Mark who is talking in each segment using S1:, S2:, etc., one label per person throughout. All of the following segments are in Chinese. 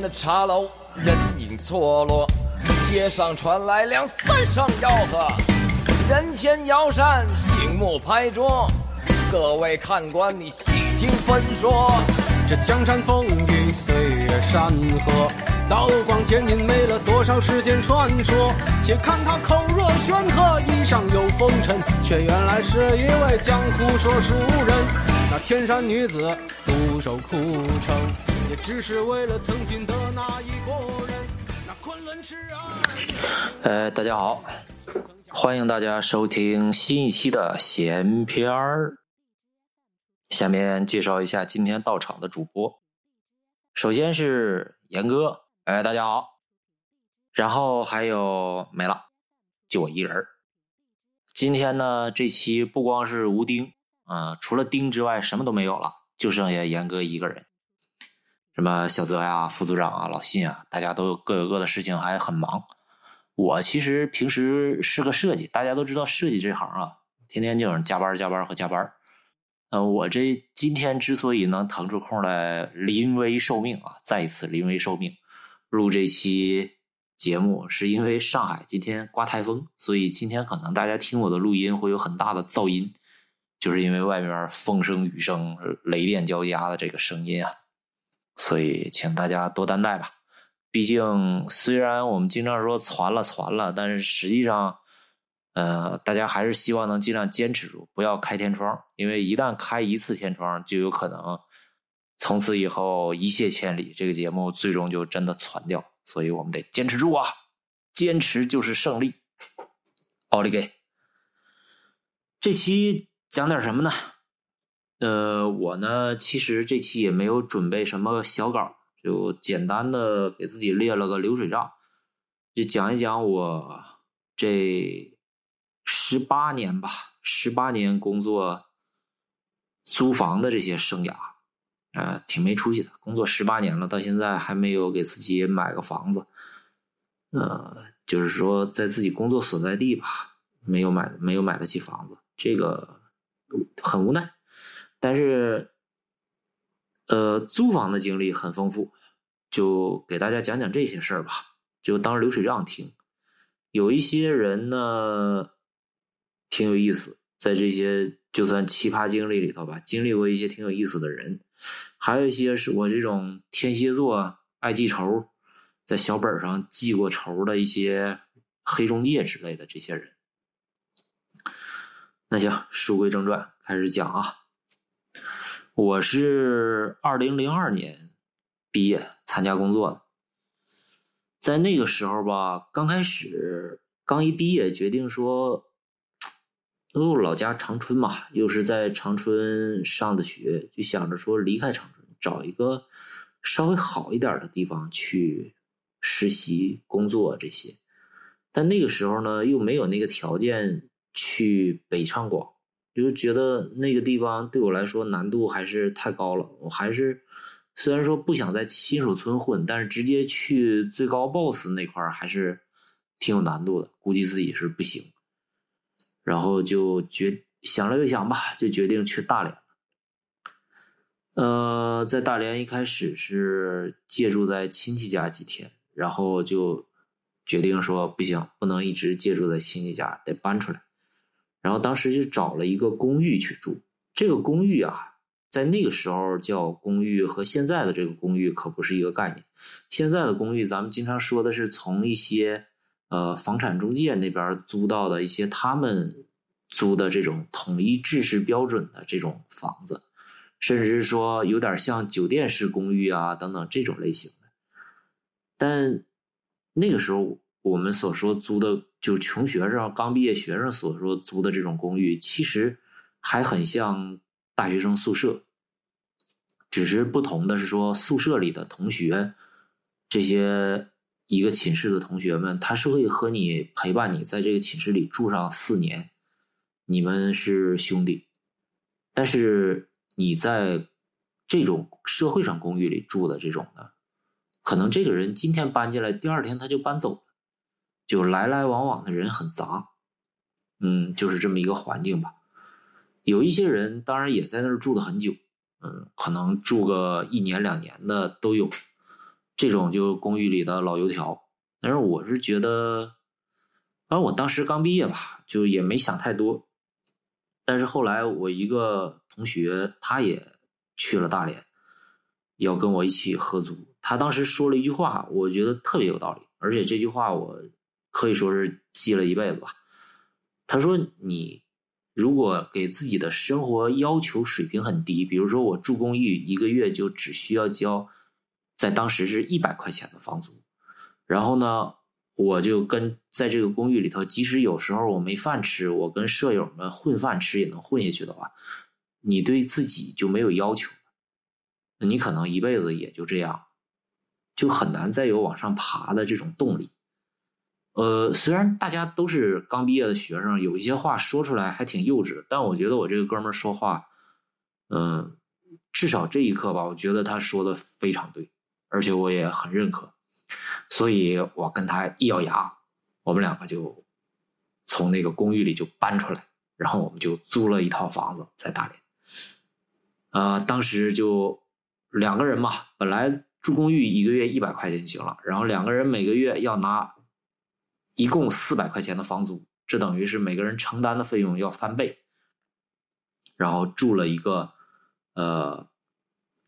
S1: 的茶楼人影错落，街上传来两三声吆喝，人前摇扇，醒目拍桌。各位看官，你细听分说。
S2: 这江山风雨，岁月山河，刀光剑影，没了多少世间传说。且看他口若悬河，衣上有风尘，却原来是一位江湖说书人。那天山女子独守枯城，也只是为了曾经的那一个人。那昆仑痴爱。
S3: 呃，大家好，欢迎大家收听新一期的闲篇儿。下面介绍一下今天到场的主播，首先是严哥，哎，大家好。然后还有没了，就我一人儿。今天呢，这期不光是吴丁，啊，除了丁之外什么都没有了，就剩下严哥一个人。什么小泽呀、副组长啊、老信啊，大家都各有各的事情，还很忙。我其实平时是个设计，大家都知道设计这行啊，天天就是加班、加班和加班。呃，我这今天之所以能腾出空来临危受命啊，再一次临危受命录这期节目，是因为上海今天刮台风，所以今天可能大家听我的录音会有很大的噪音，就是因为外面风声、雨声、雷电交加的这个声音啊，所以请大家多担待吧。毕竟虽然我们经常说传了传了，但是实际上。呃，大家还是希望能尽量坚持住，不要开天窗，因为一旦开一次天窗，就有可能从此以后一泻千里，这个节目最终就真的传掉。所以我们得坚持住啊，坚持就是胜利。奥利给！这期讲点什么呢？呃，我呢，其实这期也没有准备什么小稿，就简单的给自己列了个流水账，就讲一讲我这。十八年吧，十八年工作租房的这些生涯，呃，挺没出息的。工作十八年了，到现在还没有给自己买个房子，呃，就是说在自己工作所在地吧，没有买，没有买得起房子，这个很无奈。但是，呃，租房的经历很丰富，就给大家讲讲这些事儿吧，就当流水账听。有一些人呢。挺有意思，在这些就算奇葩经历里头吧，经历过一些挺有意思的人，还有一些是我这种天蝎座爱记仇，在小本上记过仇的一些黑中介之类的这些人。那行，书归正传，开始讲啊。我是二零零二年毕业参加工作的，在那个时候吧，刚开始刚一毕业，决定说。哦，老家长春嘛，又是在长春上的学，就想着说离开长春，找一个稍微好一点的地方去实习、工作这些。但那个时候呢，又没有那个条件去北上广，就觉得那个地方对我来说难度还是太高了。我还是虽然说不想在新手村混，但是直接去最高 boss 那块还是挺有难度的，估计自己是不行。然后就决想了又想吧，就决定去大连。呃，在大连一开始是借住在亲戚家几天，然后就决定说不行，不能一直借住在亲戚家，得搬出来。然后当时就找了一个公寓去住。这个公寓啊，在那个时候叫公寓，和现在的这个公寓可不是一个概念。现在的公寓，咱们经常说的是从一些。呃，房产中介那边租到的一些他们租的这种统一制式标准的这种房子，甚至是说有点像酒店式公寓啊等等这种类型的。但那个时候我们所说租的，就穷学生刚毕业学生所说租的这种公寓，其实还很像大学生宿舍，只是不同的是说宿舍里的同学这些。一个寝室的同学们，他是会和你陪伴你在这个寝室里住上四年，你们是兄弟。但是你在这种社会上公寓里住的这种的，可能这个人今天搬进来，第二天他就搬走了，就来来往往的人很杂，嗯，就是这么一个环境吧。有一些人当然也在那儿住的很久，嗯，可能住个一年两年的都有。这种就公寓里的老油条。但是我是觉得，反正我当时刚毕业吧，就也没想太多。但是后来我一个同学他也去了大连，要跟我一起合租。他当时说了一句话，我觉得特别有道理，而且这句话我可以说是记了一辈子吧。他说：“你如果给自己的生活要求水平很低，比如说我住公寓，一个月就只需要交，在当时是一百块钱的房租，然后呢，我就跟在这个公寓里头，即使有时候我没饭吃，我跟舍友们混饭吃也能混下去的话，你对自己就没有要求，你可能一辈子也就这样。”就很难再有往上爬的这种动力。呃，虽然大家都是刚毕业的学生，有一些话说出来还挺幼稚的，但我觉得我这个哥们儿说话，嗯，至少这一刻吧，我觉得他说的非常对，而且我也很认可。所以我跟他一咬牙，我们两个就从那个公寓里就搬出来，然后我们就租了一套房子在大连。啊，当时就两个人嘛，本来。住公寓一个月一百块钱就行了，然后两个人每个月要拿一共四百块钱的房租，这等于是每个人承担的费用要翻倍。然后住了一个，呃，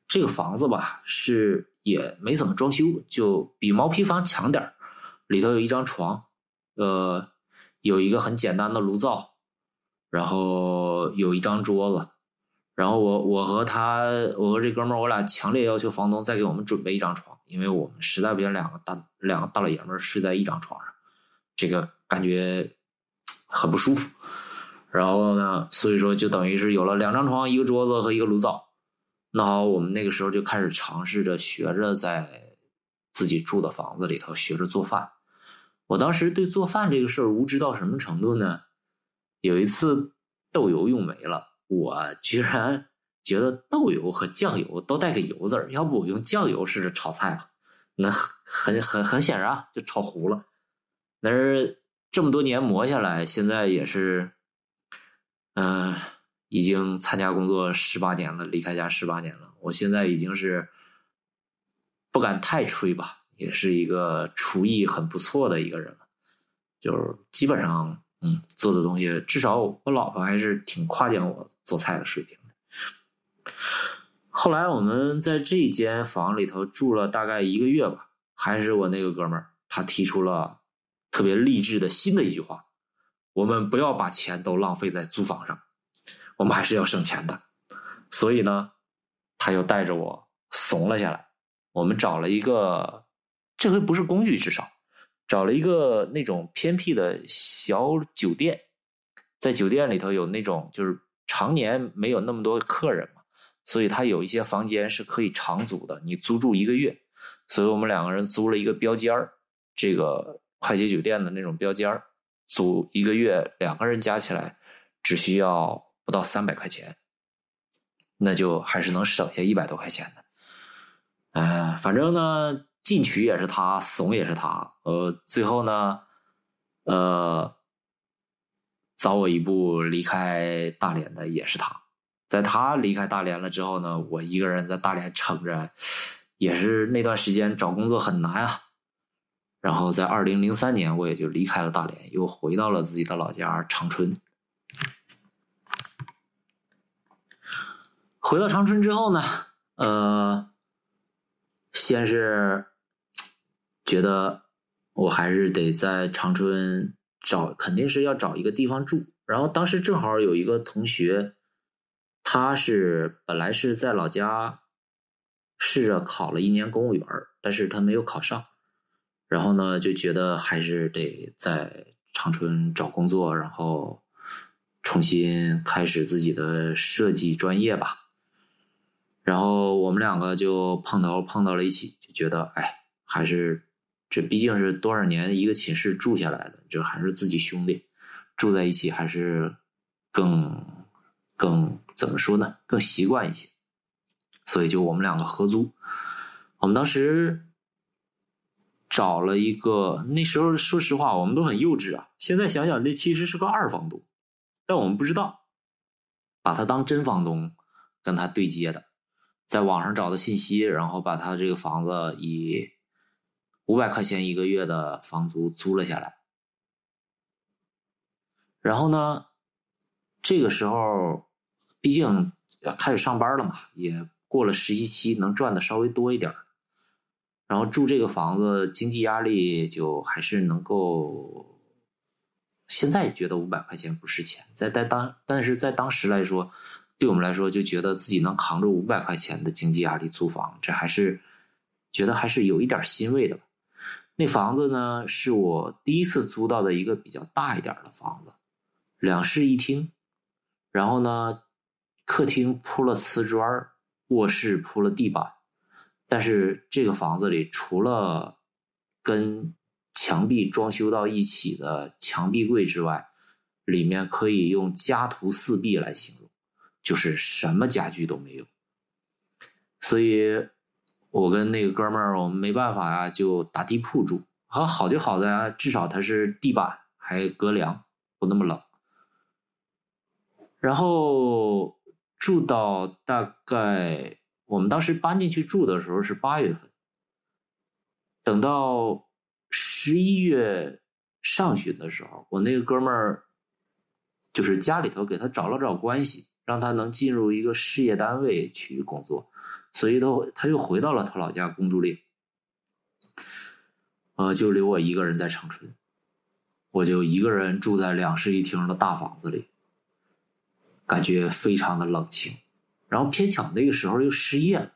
S3: 这个房子吧是也没怎么装修，就比毛坯房强点里头有一张床，呃，有一个很简单的炉灶，然后有一张桌子。然后我我和他我和这哥们儿我俩强烈要求房东再给我们准备一张床，因为我们实在不行两个大两个大老爷们儿睡在一张床上，这个感觉很不舒服。然后呢，所以说就等于是有了两张床、一个桌子和一个炉灶。那好，我们那个时候就开始尝试着学着在自己住的房子里头学着做饭。我当时对做饭这个事儿无知到什么程度呢？有一次豆油用没了。我居然觉得豆油和酱油都带个油字儿，要不我用酱油试着炒菜吧？那很很很显然啊就炒糊了。但是这么多年磨下来，现在也是，嗯，已经参加工作十八年了，离开家十八年了。我现在已经是不敢太吹吧，也是一个厨艺很不错的一个人了，就是基本上。嗯，做的东西至少我老婆还是挺夸奖我做菜的水平的。后来我们在这间房里头住了大概一个月吧，还是我那个哥们儿，他提出了特别励志的新的一句话：我们不要把钱都浪费在租房上，我们还是要省钱的。所以呢，他又带着我怂了下来，我们找了一个，这回不是公寓，至少。找了一个那种偏僻的小酒店，在酒店里头有那种就是常年没有那么多客人嘛，所以他有一些房间是可以长租的，你租住一个月。所以我们两个人租了一个标间儿，这个快捷酒店的那种标间儿，租一个月，两个人加起来只需要不到三百块钱，那就还是能省下一百多块钱的。哎，反正呢。进取也是他，怂也是他。呃，最后呢，呃，早我一步离开大连的也是他。在他离开大连了之后呢，我一个人在大连撑着，也是那段时间找工作很难啊。然后在二零零三年，我也就离开了大连，又回到了自己的老家长春。回到长春之后呢，呃，先是。觉得我还是得在长春找，肯定是要找一个地方住。然后当时正好有一个同学，他是本来是在老家试着考了一年公务员，但是他没有考上。然后呢，就觉得还是得在长春找工作，然后重新开始自己的设计专业吧。然后我们两个就碰头碰到了一起，就觉得哎，还是。这毕竟是多少年一个寝室住下来的，就还是自己兄弟，住在一起还是更更怎么说呢？更习惯一些。所以就我们两个合租。我们当时找了一个，那时候说实话，我们都很幼稚啊。现在想想，那其实是个二房东，但我们不知道，把他当真房东跟他对接的，在网上找的信息，然后把他这个房子以。五百块钱一个月的房租租了下来。然后呢，这个时候毕竟开始上班了嘛，也过了实习期，能赚的稍微多一点然后住这个房子，经济压力就还是能够。现在觉得五百块钱不是钱，在在当，但是在当时来说，对我们来说就觉得自己能扛着五百块钱的经济压力租房，这还是觉得还是有一点欣慰的。那房子呢，是我第一次租到的一个比较大一点的房子，两室一厅，然后呢，客厅铺了瓷砖，卧室铺了地板，但是这个房子里除了跟墙壁装修到一起的墙壁柜之外，里面可以用家徒四壁来形容，就是什么家具都没有。所以，我跟那个哥们儿，我们没办法呀，就打地铺住。好，好就好在至少它是地板，还隔凉，不那么冷。然后住到大概我们当时搬进去住的时候是八月份，等到。十一月上旬的时候，我那个哥们儿就是家里头给他找了找关系，让他能进入一个事业单位去工作，所以都他又回到了他老家公主岭，呃，就留我一个人在长春，我就一个人住在两室一厅的大房子里，感觉非常的冷清，然后偏巧那个时候又失业了，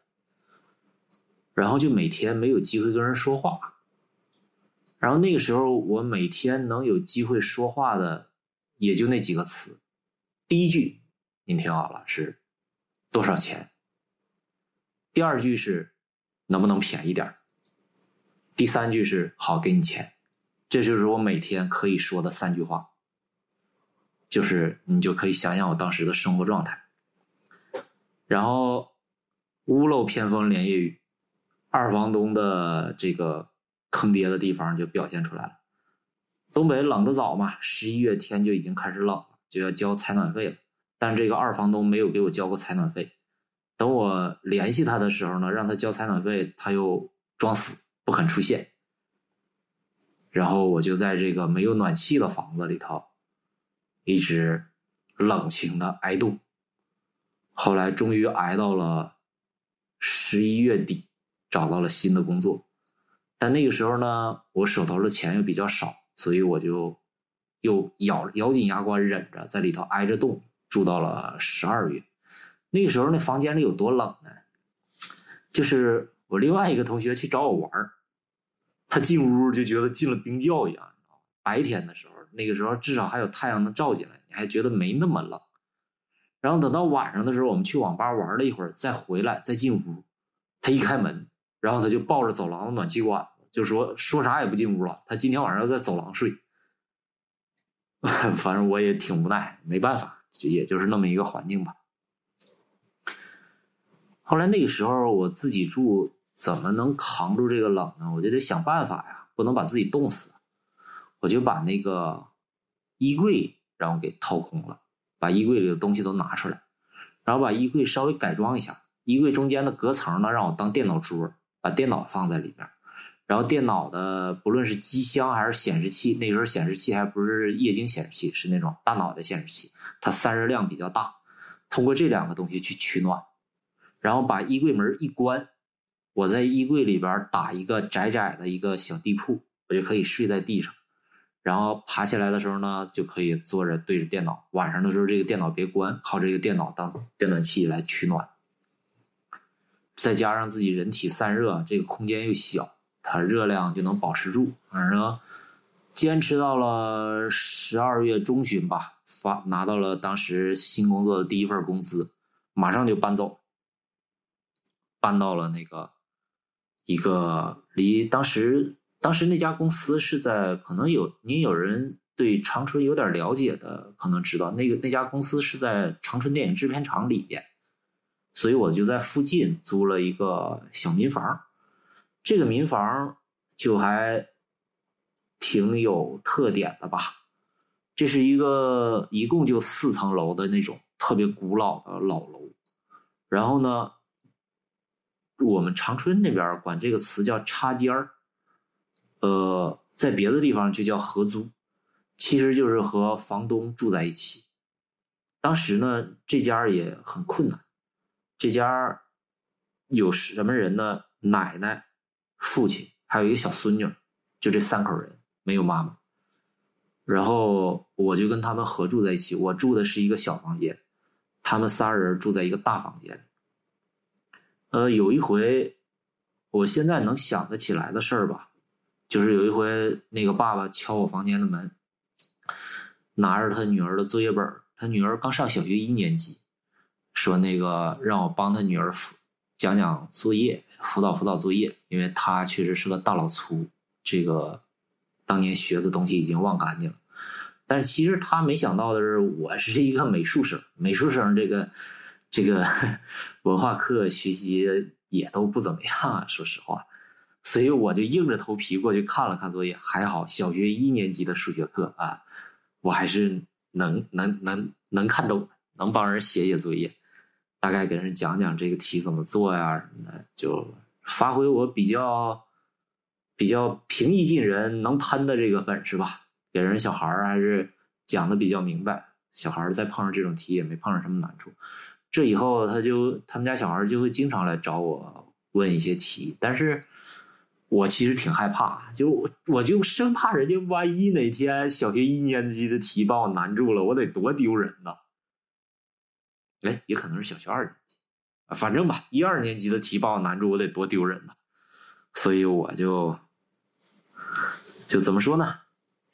S3: 然后就每天没有机会跟人说话。然后那个时候，我每天能有机会说话的，也就那几个词。第一句，您听好了，是多少钱？第二句是能不能便宜点第三句是好给你钱。这就是我每天可以说的三句话。就是你就可以想想我当时的生活状态。然后屋漏偏逢连夜雨，二房东的这个。坑爹的地方就表现出来了。东北冷的早嘛，十一月天就已经开始冷了，就要交采暖费了。但这个二房东没有给我交过采暖费。等我联系他的时候呢，让他交采暖费，他又装死不肯出现。然后我就在这个没有暖气的房子里头，一直冷清的挨冻。后来终于挨到了十一月底，找到了新的工作。但那个时候呢，我手头的钱又比较少，所以我就又咬咬紧牙关忍着，在里头挨着冻住到了十二月。那个时候那房间里有多冷呢？就是我另外一个同学去找我玩他进屋就觉得进了冰窖一样。白天的时候，那个时候至少还有太阳能照进来，你还觉得没那么冷。然后等到晚上的时候，我们去网吧玩了一会儿，再回来再进屋，他一开门。然后他就抱着走廊的暖气管，就说说啥也不进屋了。他今天晚上要在走廊睡。反正我也挺无奈，没办法，也就是那么一个环境吧。后来那个时候我自己住，怎么能扛住这个冷呢？我就得想办法呀，不能把自己冻死。我就把那个衣柜让我给掏空了，把衣柜里的东西都拿出来，然后把衣柜稍微改装一下，衣柜中间的隔层呢，让我当电脑桌。把电脑放在里边，然后电脑的不论是机箱还是显示器，那时候显示器还不是液晶显示器，是那种大脑袋显示器，它散热量比较大。通过这两个东西去取暖，然后把衣柜门一关，我在衣柜里边打一个窄窄的一个小地铺，我就可以睡在地上。然后爬起来的时候呢，就可以坐着对着电脑。晚上的时候，这个电脑别关，靠这个电脑当电暖器来取暖。再加上自己人体散热，这个空间又小，它热量就能保持住。反正坚持到了十二月中旬吧，发拿到了当时新工作的第一份工资，马上就搬走，搬到了那个一个离当时当时那家公司是在可能有您有人对长春有点了解的，可能知道那个那家公司是在长春电影制片厂里边。所以我就在附近租了一个小民房，这个民房就还挺有特点的吧。这是一个一共就四层楼的那种特别古老的老楼。然后呢，我们长春那边管这个词叫插尖儿，呃，在别的地方就叫合租，其实就是和房东住在一起。当时呢，这家也很困难，这家有什么人呢？奶奶、父亲，还有一个小孙女，就这三口人，没有妈妈。然后我就跟他们合住在一起，我住的是一个小房间，他们仨人住在一个大房间。呃，有一回，我现在能想得起来的事儿吧，就是有一回那个爸爸敲我房间的门，拿着他女儿的作业本他女儿刚上小学一年级，说那个让我帮他女儿辅讲讲作业，辅导辅导作业，因为他确实是个大老粗，这个。当年学的东西已经忘干净了，但是其实他没想到的是，我是一个美术生，美术生这个这个 文化课学习也都不怎么样，说实话，所以我就硬着头皮过去看了看作业，还好小学一年级的数学课啊，我还是能能能能看懂，能帮人写写作业，大概给人讲讲这个题怎么做呀什么的，就发挥我比较。比较平易近人、能喷的这个本事吧，给人小孩还是讲的比较明白。小孩再碰上这种题也没碰上什么难处。这以后他就他们家小孩就会经常来找我问一些题，但是我其实挺害怕，就我就生怕人家万一哪天小学一年级的题把我难住了，我得多丢人呐！哎，也可能是小学二年级，反正吧，一二年级的题把我难住，我得多丢人呐！所以我就。就怎么说呢？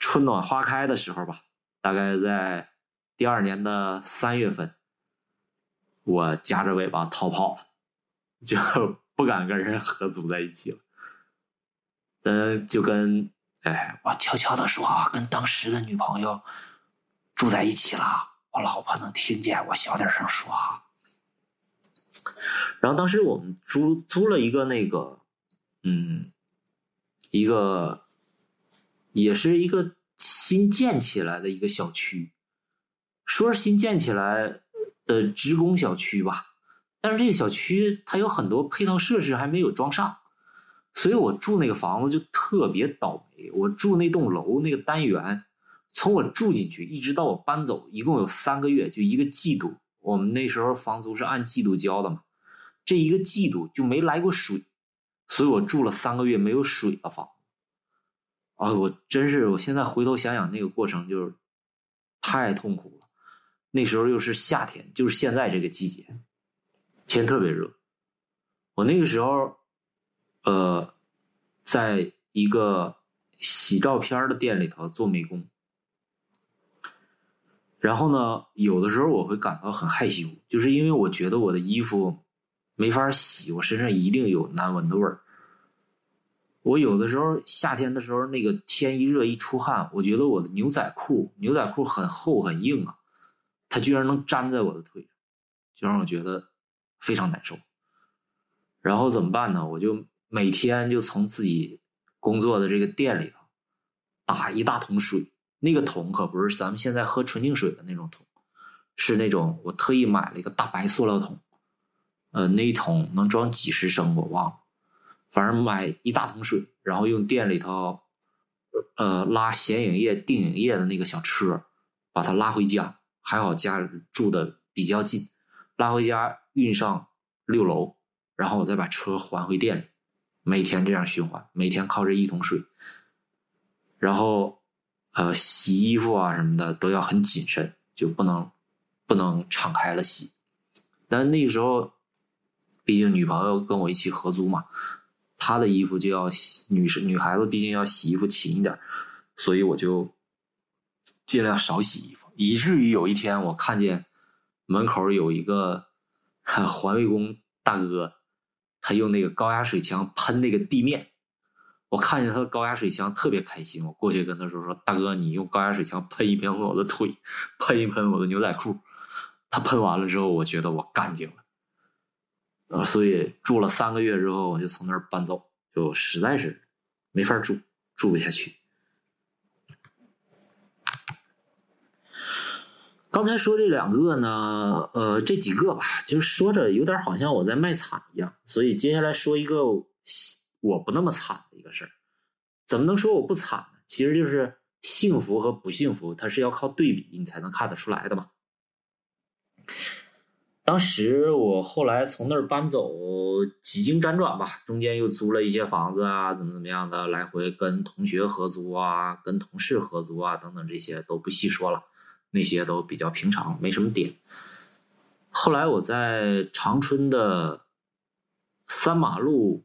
S3: 春暖花开的时候吧，大概在第二年的三月份，我夹着尾巴逃跑了，就 不敢跟人合租在一起了。嗯，就跟哎，我悄悄的说啊，跟当时的女朋友住在一起了，我老婆能听见，我小点声说。然后当时我们租租了一个那个，嗯，一个。也是一个新建起来的一个小区，说是新建起来的职工小区吧，但是这个小区它有很多配套设施还没有装上，所以我住那个房子就特别倒霉。我住那栋楼那个单元，从我住进去一直到我搬走，一共有三个月，就一个季度。我们那时候房租是按季度交的嘛，这一个季度就没来过水，所以我住了三个月没有水的房。啊，我真是，我现在回头想想那个过程，就是太痛苦了。那时候又是夏天，就是现在这个季节，天特别热。我那个时候，呃，在一个洗照片的店里头做美工。然后呢，有的时候我会感到很害羞，就是因为我觉得我的衣服没法洗，我身上一定有难闻的味儿。我有的时候夏天的时候，那个天一热一出汗，我觉得我的牛仔裤牛仔裤很厚很硬啊，它居然能粘在我的腿上，就让我觉得非常难受。然后怎么办呢？我就每天就从自己工作的这个店里头打一大桶水，那个桶可不是咱们现在喝纯净水的那种桶，是那种我特意买了一个大白塑料桶，呃，那一桶能装几十升，我忘了。反正买一大桶水，然后用店里头，呃，拉显影液、定影液的那个小车，把它拉回家。还好家住的比较近，拉回家运上六楼，然后我再把车还回店里。每天这样循环，每天靠这一桶水。然后，呃，洗衣服啊什么的都要很谨慎，就不能不能敞开了洗。但那个时候，毕竟女朋友跟我一起合租嘛。她的衣服就要洗，女生女孩子毕竟要洗衣服勤一点，所以我就尽量少洗衣服，以至于有一天我看见门口有一个 环卫工大哥，他用那个高压水枪喷那个地面，我看见他的高压水枪特别开心，我过去跟他说说大哥，你用高压水枪喷一喷我的腿，喷一喷我的牛仔裤，他喷完了之后，我觉得我干净了。呃，所以住了三个月之后，我就从那儿搬走，就实在是没法住，住不下去。刚才说这两个呢，呃，这几个吧，就说着有点好像我在卖惨一样，所以接下来说一个我不那么惨的一个事儿，怎么能说我不惨呢？其实就是幸福和不幸福，它是要靠对比你才能看得出来的嘛。当时我后来从那儿搬走，几经辗转吧，中间又租了一些房子啊，怎么怎么样的，来回跟同学合租啊，跟同事合租啊，等等这些都不细说了，那些都比较平常，没什么点。后来我在长春的三马路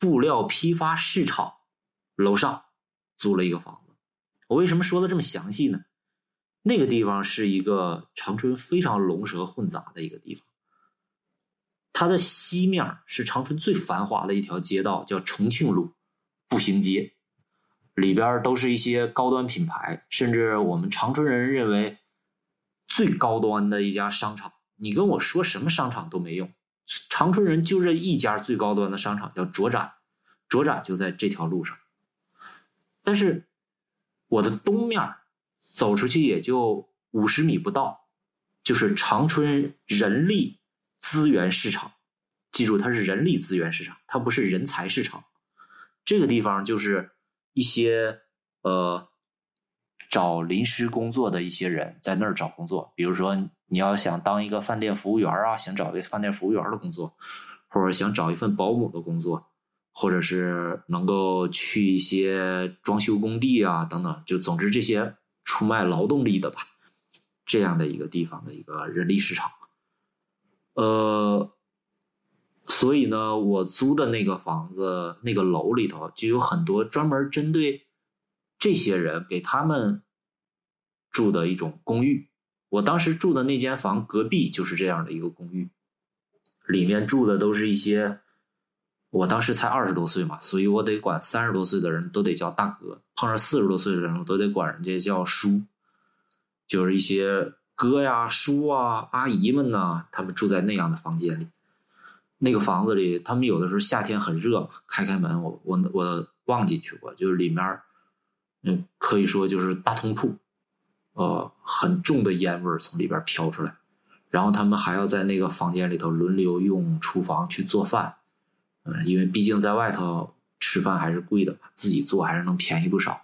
S3: 布料批发市场楼上租了一个房子。我为什么说的这么详细呢？那个地方是一个长春非常龙蛇混杂的一个地方。它的西面是长春最繁华的一条街道，叫重庆路步行街，里边都是一些高端品牌，甚至我们长春人认为最高端的一家商场。你跟我说什么商场都没用，长春人就这一家最高端的商场叫卓展，卓展就在这条路上。但是我的东面。走出去也就五十米不到，就是长春人力资源市场。记住，它是人力资源市场，它不是人才市场。这个地方就是一些呃找临时工作的一些人在那儿找工作。比如说，你要想当一个饭店服务员啊，想找一个饭店服务员的工作，或者想找一份保姆的工作，或者是能够去一些装修工地啊等等，就总之这些。出卖劳动力的吧，这样的一个地方的一个人力市场，呃，所以呢，我租的那个房子那个楼里头就有很多专门针对这些人给他们住的一种公寓。我当时住的那间房隔壁就是这样的一个公寓，里面住的都是一些。我当时才二十多岁嘛，所以我得管三十多岁的人都得叫大哥，碰上四十多岁的人，我都得管人家叫叔，就是一些哥呀、叔啊、阿姨们呐，他们住在那样的房间里。那个房子里，他们有的时候夏天很热，开开门，我我我忘进去过，就是里面，嗯，可以说就是大通铺，呃，很重的烟味从里边飘出来，然后他们还要在那个房间里头轮流用厨房去做饭。嗯，因为毕竟在外头吃饭还是贵的，自己做还是能便宜不少。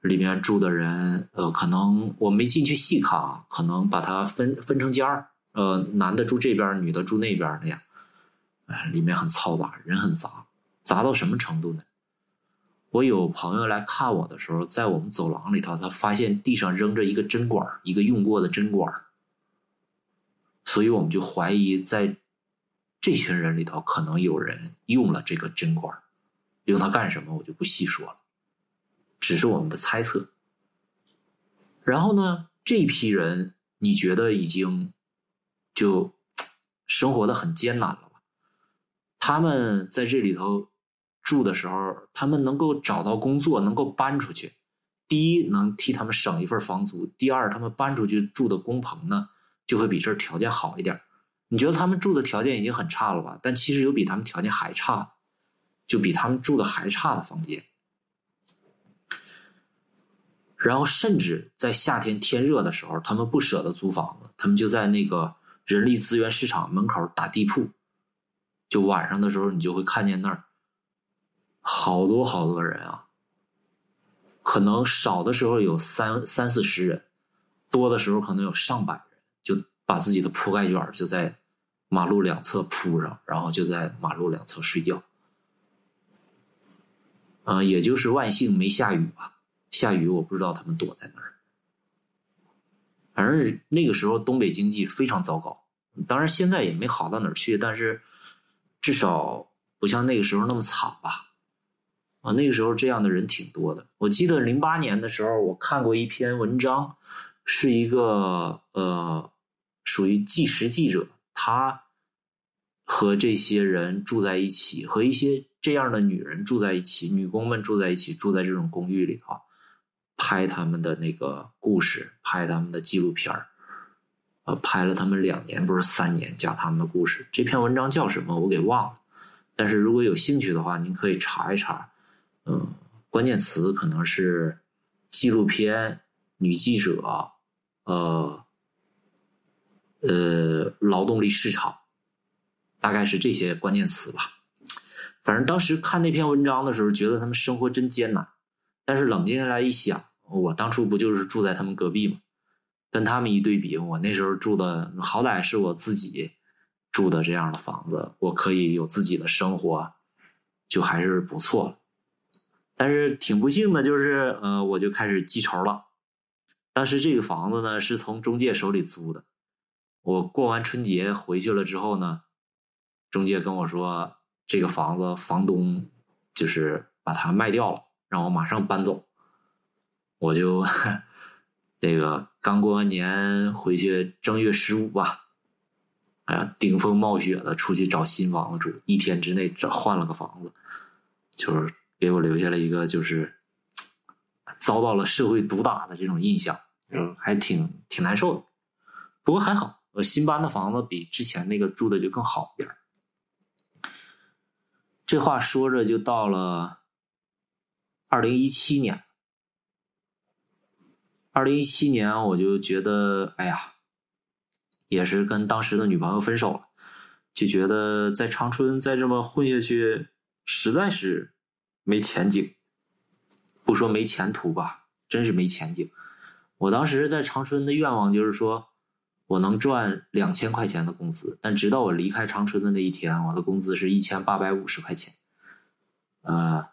S3: 里面住的人，呃，可能我没进去细看啊，可能把它分分成间儿，呃，男的住这边，女的住那边那样。里面很嘈杂，人很杂，杂到什么程度呢？我有朋友来看我的时候，在我们走廊里头，他发现地上扔着一个针管，一个用过的针管，所以我们就怀疑在。这群人里头可能有人用了这个针管，用它干什么我就不细说了，只是我们的猜测。然后呢，这批人你觉得已经就生活的很艰难了？他们在这里头住的时候，他们能够找到工作，能够搬出去，第一能替他们省一份房租，第二他们搬出去住的工棚呢就会比这儿条件好一点。你觉得他们住的条件已经很差了吧？但其实有比他们条件还差，就比他们住的还差的房间。然后甚至在夏天天热的时候，他们不舍得租房子，他们就在那个人力资源市场门口打地铺。就晚上的时候，你就会看见那儿好多好多人啊，可能少的时候有三三四十人，多的时候可能有上百人，就把自己的铺盖卷就在。马路两侧铺上，然后就在马路两侧睡觉。啊，也就是万幸没下雨吧。下雨我不知道他们躲在哪儿。反正那个时候东北经济非常糟糕，当然现在也没好到哪儿去，但是至少不像那个时候那么惨吧。啊，那个时候这样的人挺多的。我记得零八年的时候，我看过一篇文章，是一个呃，属于纪实记者。他和这些人住在一起，和一些这样的女人住在一起，女工们住在一起，住在这种公寓里头，拍他们的那个故事，拍他们的纪录片儿，呃，拍了他们两年，不是三年，讲他们的故事。这篇文章叫什么？我给忘了。但是如果有兴趣的话，您可以查一查。嗯，关键词可能是纪录片、女记者，呃。呃，劳动力市场，大概是这些关键词吧。反正当时看那篇文章的时候，觉得他们生活真艰难。但是冷静下来一想，我当初不就是住在他们隔壁吗？跟他们一对比，我那时候住的好歹是我自己住的这样的房子，我可以有自己的生活，就还是不错了。但是挺不幸的，就是呃，我就开始记仇了。当时这个房子呢是从中介手里租的，我过完春节回去了之后呢，中介跟我说。这个房子房东就是把它卖掉了，让我马上搬走。我就这个刚过完年回去，正月十五吧，哎呀，顶风冒雪的出去找新房子住，一天之内找换了个房子，就是给我留下了一个就是遭到了社会毒打的这种印象，嗯，还挺挺难受的。不过还好，我新搬的房子比之前那个住的就更好一点。这话说着就到了二零一七年。二零一七年，我就觉得，哎呀，也是跟当时的女朋友分手了，就觉得在长春再这么混下去，实在是没前景。不说没前途吧，真是没前景。我当时在长春的愿望就是说。我能赚两千块钱的工资，但直到我离开长春的那一天，我的工资是一千八百五十块钱，呃，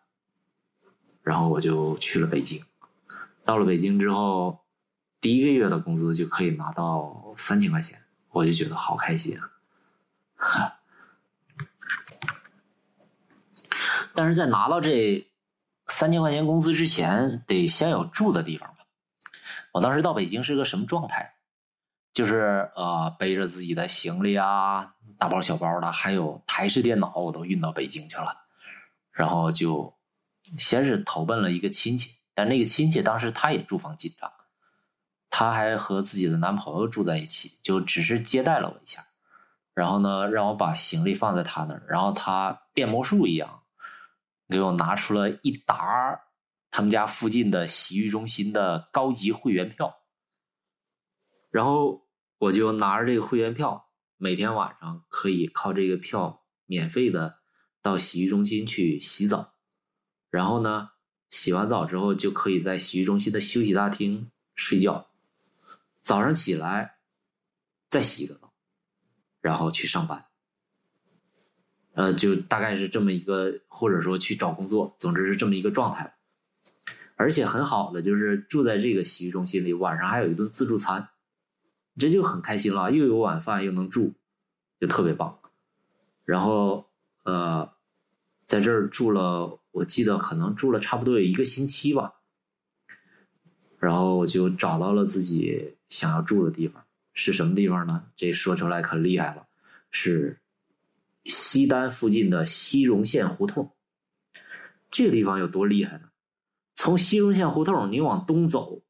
S3: 然后我就去了北京。到了北京之后，第一个月的工资就可以拿到三千块钱，我就觉得好开心啊！但是在拿到这三千块钱工资之前，得先有住的地方吧？我当时到北京是个什么状态？就是呃，背着自己的行李啊，大包小包的，还有台式电脑，我都运到北京去了。然后就先是投奔了一个亲戚，但那个亲戚当时他也住房紧张，他还和自己的男朋友住在一起，就只是接待了我一下。然后呢，让我把行李放在他那儿，然后他变魔术一样，给我拿出了一沓他们家附近的洗浴中心的高级会员票。然后我就拿着这个会员票，每天晚上可以靠这个票免费的到洗浴中心去洗澡，然后呢，洗完澡之后就可以在洗浴中心的休息大厅睡觉，早上起来再洗个澡，然后去上班，呃，就大概是这么一个，或者说去找工作，总之是这么一个状态。而且很好的就是住在这个洗浴中心里，晚上还有一顿自助餐。这就很开心了，又有晚饭又能住，就特别棒。然后呃，在这儿住了，我记得可能住了差不多有一个星期吧。然后我就找到了自己想要住的地方，是什么地方呢？这说出来可厉害了，是西单附近的西荣县胡同。这个地方有多厉害呢？从西荣县胡同你往东走。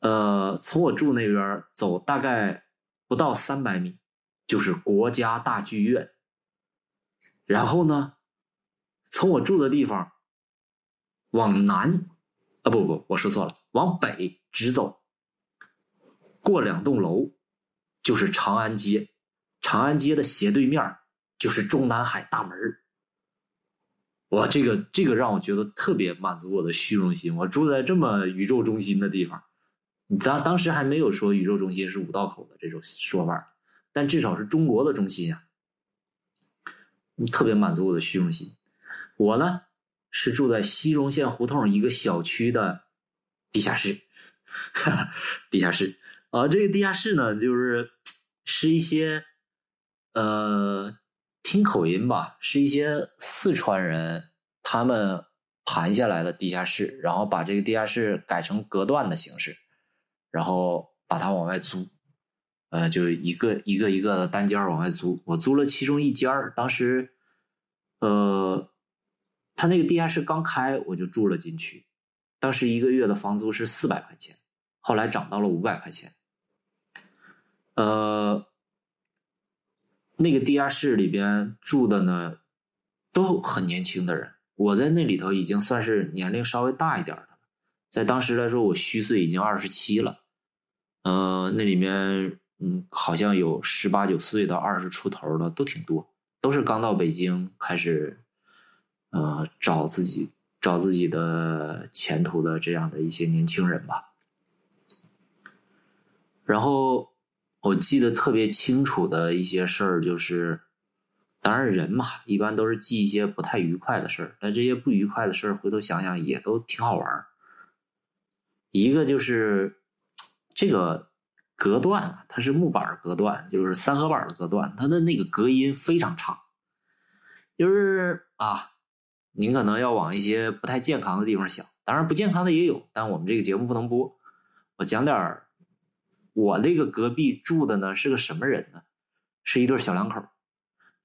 S3: 呃，从我住那边走大概不到三百米，就是国家大剧院。然后呢，从我住的地方往南，啊不不，我说错了，往北直走，过两栋楼就是长安街，长安街的斜对面就是中南海大门。哇，这个这个让我觉得特别满足我的虚荣心，我住在这么宇宙中心的地方。当当时还没有说宇宙中心是五道口的这种说法，但至少是中国的中心啊，特别满足我的虚荣心。我呢是住在西荣县胡同一个小区的地下室，地下室啊，这个地下室呢就是是一些呃听口音吧，是一些四川人他们盘下来的地下室，然后把这个地下室改成隔断的形式。然后把它往外租，呃，就一个一个一个单间往外租。我租了其中一间当时，呃，他那个地下室刚开，我就住了进去。当时一个月的房租是四百块钱，后来涨到了五百块钱。呃，那个地下室里边住的呢，都很年轻的人。我在那里头已经算是年龄稍微大一点的了，在当时来说，我虚岁已经二十七了。呃，那里面嗯，好像有十八九岁到二十出头的都挺多，都是刚到北京开始，呃，找自己找自己的前途的这样的一些年轻人吧。然后我记得特别清楚的一些事儿，就是当然人嘛，一般都是记一些不太愉快的事儿，但这些不愉快的事儿，回头想想也都挺好玩儿。一个就是这个隔断啊，它是木板隔断，就是三合板的隔断，它的那个隔音非常差。就是啊，您可能要往一些不太健康的地方想，当然不健康的也有，但我们这个节目不能播。我讲点儿。我那个隔壁住的呢是个什么人呢？是一对小两口。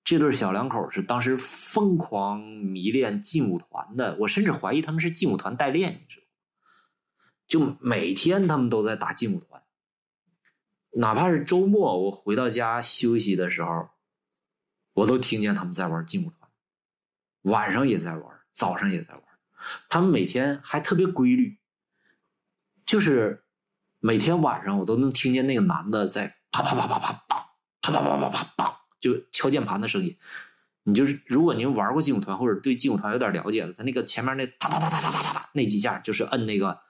S3: 这对小两口是当时疯狂迷恋劲舞团的，我甚至怀疑他们是劲舞团代练，你知道就每天他们都在打劲舞团，哪怕是周末我回到家休息的时候，我都听见他们在玩劲舞团，晚上也在玩，早上也在玩。他们每天还特别规律，就是。每天晚上我都能听见那个男的在啪啪啪啪啪啪啪啪啪啪啪啪就敲键盘的声音。你就是如果您玩过劲舞团或者对劲舞团有点了解的，他那个前面那哒哒哒哒哒哒哒那几下就是摁那个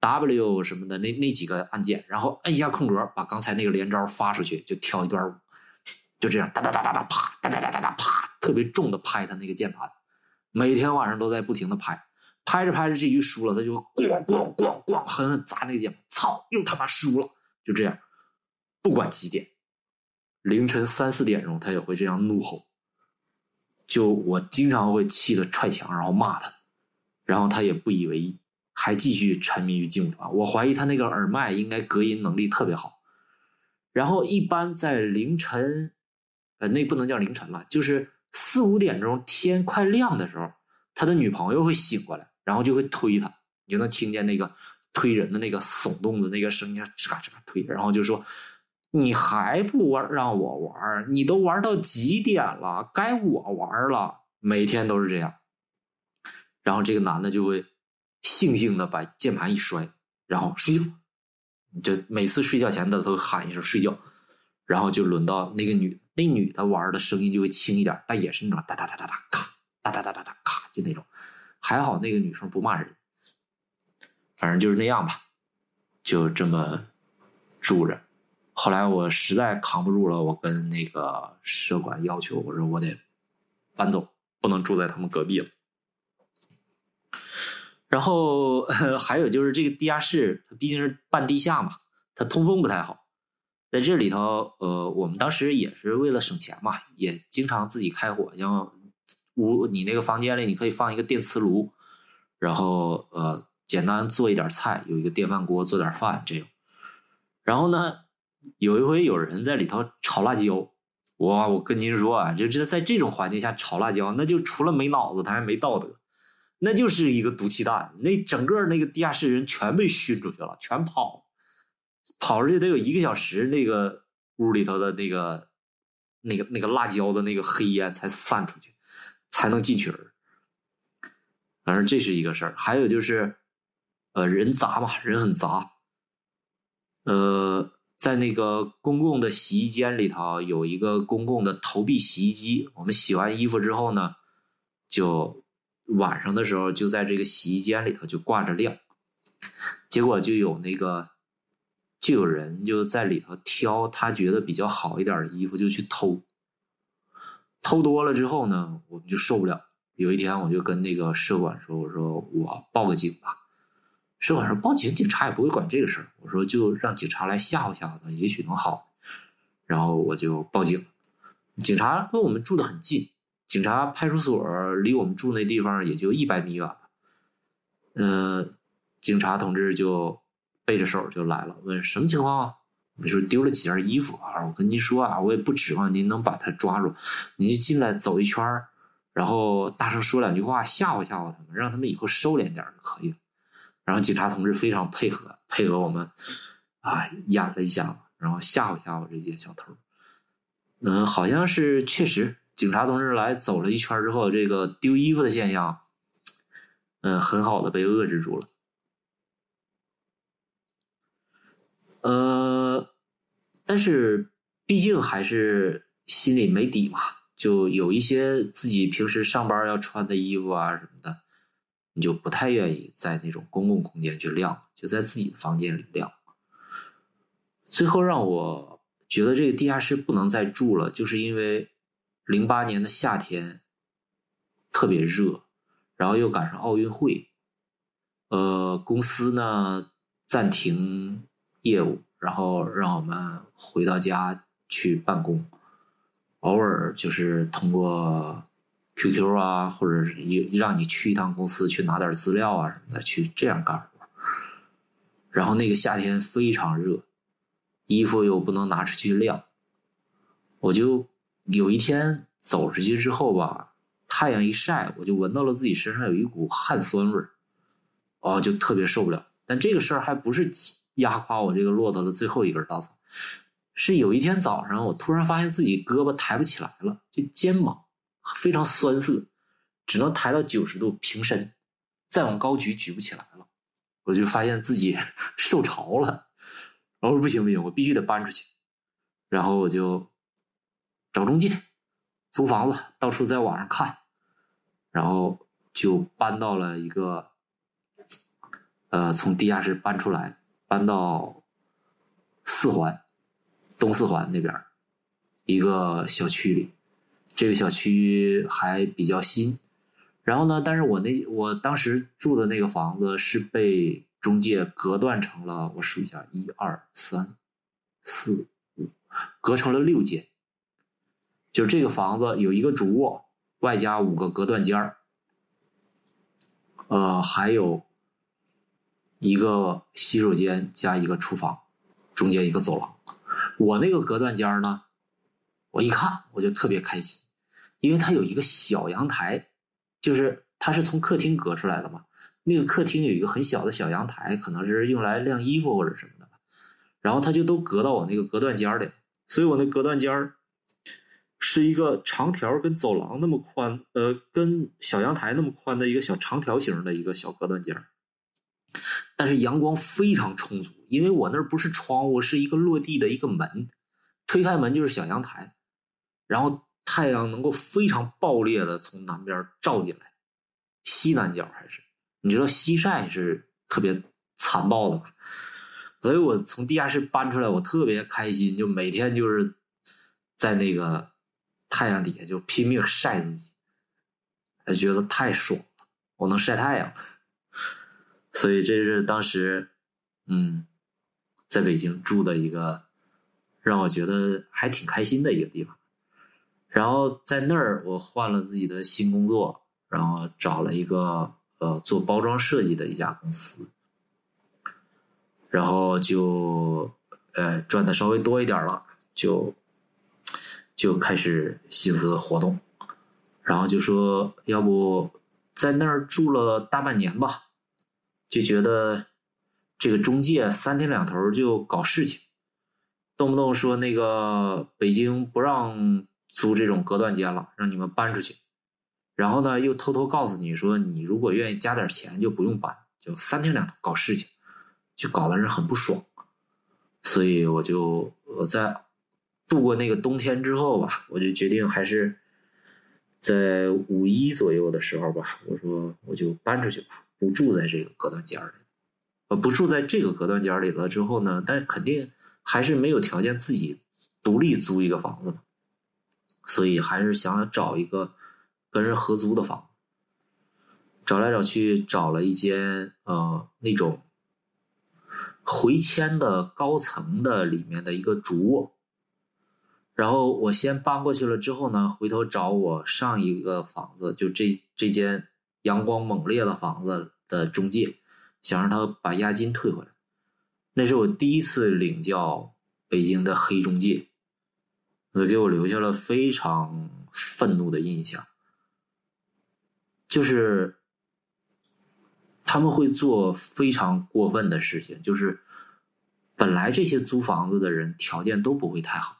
S3: W 什么的那那几个按键，然后摁一下空格，把刚才那个连招发出去，就跳一段舞，就这样哒哒哒哒哒啪哒哒哒哒哒啪，特别重的拍他那个键盘，每天晚上都在不停的拍。拍着拍着，这局输了，他就咣咣咣咣狠狠砸那个键盘，操，又他妈输了，就这样，不管几点，凌晨三四点钟，他也会这样怒吼。就我经常会气得踹墙，然后骂他，然后他也不以为意，还继续沉迷于劲舞团。我怀疑他那个耳麦应该隔音能力特别好。然后一般在凌晨，呃，那不能叫凌晨了，就是四五点钟天快亮的时候，他的女朋友会醒过来。然后就会推他，你就能听见那个推人的那个耸动的那个声音，吱嘎吱嘎推。然后就说：“你还不玩，让我玩？你都玩到几点了？该我玩了。”每天都是这样。然后这个男的就会悻悻的把键盘一摔，然后睡觉。就每次睡觉前他都喊一声睡觉。然后就轮到那个女，那女的玩的声音就会轻一点，但也是那种哒哒哒哒哒咔，哒哒哒哒哒咔，就那种。还好那个女生不骂人，反正就是那样吧，就这么住着。后来我实在扛不住了，我跟那个社管要求，我说我得搬走，不能住在他们隔壁了。然后还有就是这个地下室，它毕竟是半地下嘛，它通风不太好。在这里头，呃，我们当时也是为了省钱嘛，也经常自己开火，像。屋，你那个房间里，你可以放一个电磁炉，然后呃，简单做一点菜，有一个电饭锅做点饭这样。然后呢，有一回有人在里头炒辣椒，哇！我跟您说啊，就这在这种环境下炒辣椒，那就除了没脑子，他还没道德，那就是一个毒气弹。那整个那个地下室人全被熏出去了，全跑，跑出去得有一个小时，那个屋里头的那个那个那个辣椒的那个黑烟才散出去。才能进去儿，反正这是一个事儿。还有就是，呃，人杂嘛，人很杂。呃，在那个公共的洗衣间里头有一个公共的投币洗衣机，我们洗完衣服之后呢，就晚上的时候就在这个洗衣间里头就挂着晾，结果就有那个就有人就在里头挑他觉得比较好一点的衣服就去偷。偷多了之后呢，我们就受不了。有一天，我就跟那个社管说：“我说我报个警吧。”社管说：“报警，警察也不会管这个事儿。”我说：“就让警察来吓唬吓唬他，也许能好。”然后我就报警。警察跟我们住的很近，警察派出所离我们住那地方也就一百米远吧。嗯，警察同志就背着手就来了，问什么情况啊？我说丢了几件衣服啊！我跟您说啊，我也不指望您能把他抓住，您进来走一圈然后大声说两句话，吓唬吓唬他们，让他们以后收敛点就可以了。然后警察同志非常配合，配合我们 啊演了一下，然后吓唬吓唬这些小偷。嗯，好像是确实，警察同志来走了一圈之后，这个丢衣服的现象，嗯，很好的被遏制住了。呃，但是毕竟还是心里没底嘛，就有一些自己平时上班要穿的衣服啊什么的，你就不太愿意在那种公共空间去晾，就在自己的房间里晾。最后让我觉得这个地下室不能再住了，就是因为零八年的夏天特别热，然后又赶上奥运会，呃，公司呢暂停业务，然后让我们回到家去办公。偶尔就是通过 QQ 啊，或者是让你去一趟公司去拿点资料啊什么的，去这样干活。然后那个夏天非常热，衣服又不能拿出去晾，我就有一天走出去之后吧，太阳一晒，我就闻到了自己身上有一股汗酸味儿，哦，就特别受不了。但这个事儿还不是压垮我这个骆驼的最后一根稻草。是有一天早上，我突然发现自己胳膊抬不起来了，就肩膀非常酸涩，只能抬到九十度平伸，再往高举举不起来了。我就发现自己受潮了，我说不行不行，我必须得搬出去。然后我就找中介租房子，到处在网上看，然后就搬到了一个，呃，从地下室搬出来，搬到四环。东四环那边一个小区里，这个小区还比较新。然后呢，但是我那我当时住的那个房子是被中介隔断成了，我数一下，一二三四五，隔成了六间。就这个房子有一个主卧，外加五个隔断间儿，呃，还有一个洗手间加一个厨房，中间一个走廊。我那个隔断间儿呢，我一看我就特别开心，因为它有一个小阳台，就是它是从客厅隔出来的嘛。那个客厅有一个很小的小阳台，可能是用来晾衣服或者什么的。然后它就都隔到我那个隔断间里，所以我那隔断间儿是一个长条，跟走廊那么宽，呃，跟小阳台那么宽的一个小长条形的一个小隔断间但是阳光非常充足。因为我那儿不是窗户，是一个落地的一个门，推开门就是小阳台，然后太阳能够非常暴烈的从南边照进来，西南角还是你知道西晒是特别残暴的吧？所以我从地下室搬出来，我特别开心，就每天就是在那个太阳底下就拼命晒自己，还觉得太爽了，我能晒太阳，所以这是当时，嗯。在北京住的一个让我觉得还挺开心的一个地方，然后在那儿我换了自己的新工作，然后找了一个呃做包装设计的一家公司，然后就呃赚的稍微多一点了，就就开始心思活动，然后就说要不在那儿住了大半年吧，就觉得。这个中介三天两头就搞事情，动不动说那个北京不让租这种隔断间了，让你们搬出去。然后呢，又偷偷告诉你说，你如果愿意加点钱就不用搬，就三天两头搞事情，就搞得人很不爽。所以我就我在度过那个冬天之后吧，我就决定还是在五一左右的时候吧，我说我就搬出去吧，不住在这个隔断间里。呃，不住在这个隔断间里了之后呢，但肯定还是没有条件自己独立租一个房子所以还是想找一个跟人合租的房。找来找去，找了一间呃那种回迁的高层的里面的一个主卧。然后我先搬过去了之后呢，回头找我上一个房子，就这这间阳光猛烈的房子的中介。想让他把押金退回来，那是我第一次领教北京的黑中介，那给我留下了非常愤怒的印象。就是他们会做非常过分的事情，就是本来这些租房子的人条件都不会太好，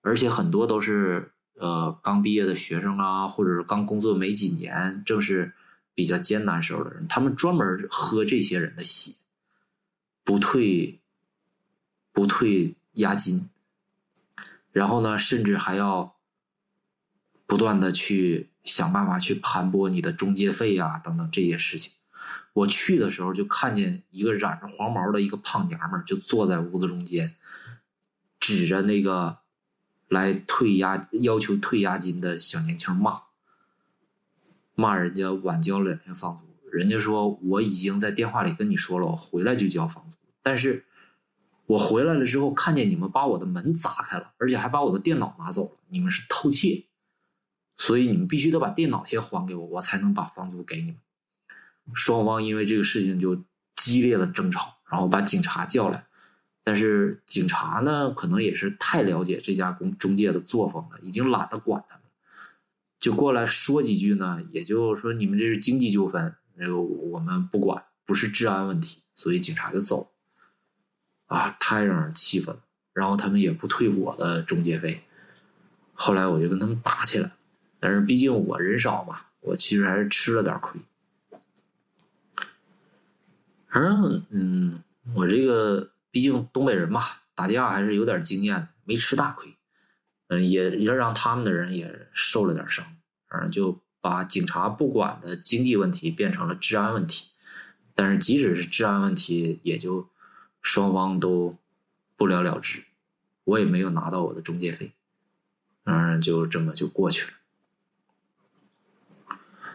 S3: 而且很多都是呃刚毕业的学生啊，或者是刚工作没几年，正是。比较艰难时候的人，他们专门喝这些人的血，不退，不退押金，然后呢，甚至还要不断的去想办法去盘剥你的中介费呀，等等这些事情。我去的时候就看见一个染着黄毛的一个胖娘们儿，就坐在屋子中间，指着那个来退押要求退押金的小年轻骂，骂人家晚交两天房租。人家说我已经在电话里跟你说了，我回来就交房租。但是，我回来了之后，看见你们把我的门砸开了，而且还把我的电脑拿走了，你们是偷窃，所以你们必须得把电脑先还给我，我才能把房租给你们。双方因为这个事情就激烈的争吵，然后把警察叫来，但是警察呢，可能也是太了解这家公中介的作风了，已经懒得管他们，就过来说几句呢，也就说你们这是经济纠纷。那个我们不管，不是治安问题，所以警察就走。啊，太让人气愤了。然后他们也不退我的中介费。后来我就跟他们打起来，但是毕竟我人少嘛，我其实还是吃了点亏。反正嗯，我这个毕竟东北人嘛，打架还是有点经验的，没吃大亏。嗯，也也让他们的人也受了点伤。反正就。把警察不管的经济问题变成了治安问题，但是即使是治安问题，也就双方都不了了之，我也没有拿到我的中介费，嗯，就这么就过去了。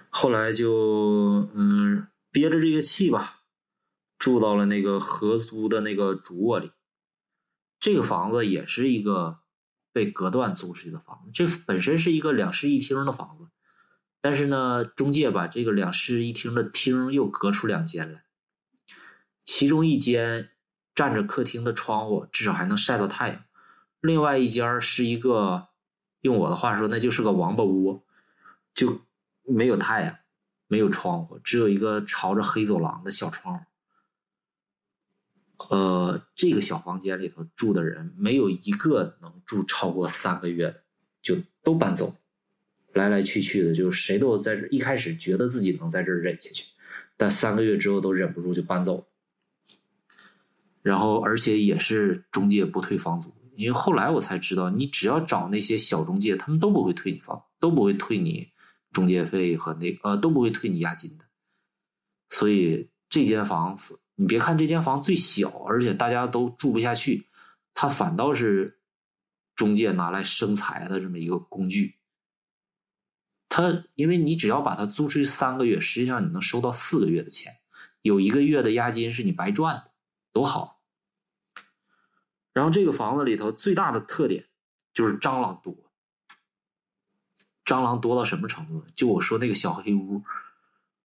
S3: 后来就嗯憋着这个气吧，住到了那个合租的那个主卧里。这个房子也是一个被隔断租出去的房子，这本身是一个两室一厅的房子。但是呢，中介把这个两室一厅的厅又隔出两间来，其中一间占着客厅的窗户，至少还能晒到太阳；另外一间是一个，用我的话说，那就是个王八窝，就没有太阳，没有窗户，只有一个朝着黑走廊的小窗户。呃，这个小房间里头住的人，没有一个能住超过三个月的，就都搬走。来来去去的，就谁都在这。一开始觉得自己能在这儿忍下去，但三个月之后都忍不住就搬走。然后，而且也是中介不退房租，因为后来我才知道，你只要找那些小中介，他们都不会退你房，都不会退你中介费和那呃都不会退你押金的。所以这间房子，你别看这间房最小，而且大家都住不下去，它反倒是中介拿来生财的这么一个工具。他，因为你只要把它租出去三个月，实际上你能收到四个月的钱，有一个月的押金是你白赚的，多好。然后这个房子里头最大的特点就是蟑螂多，蟑螂多到什么程度？就我说那个小黑屋，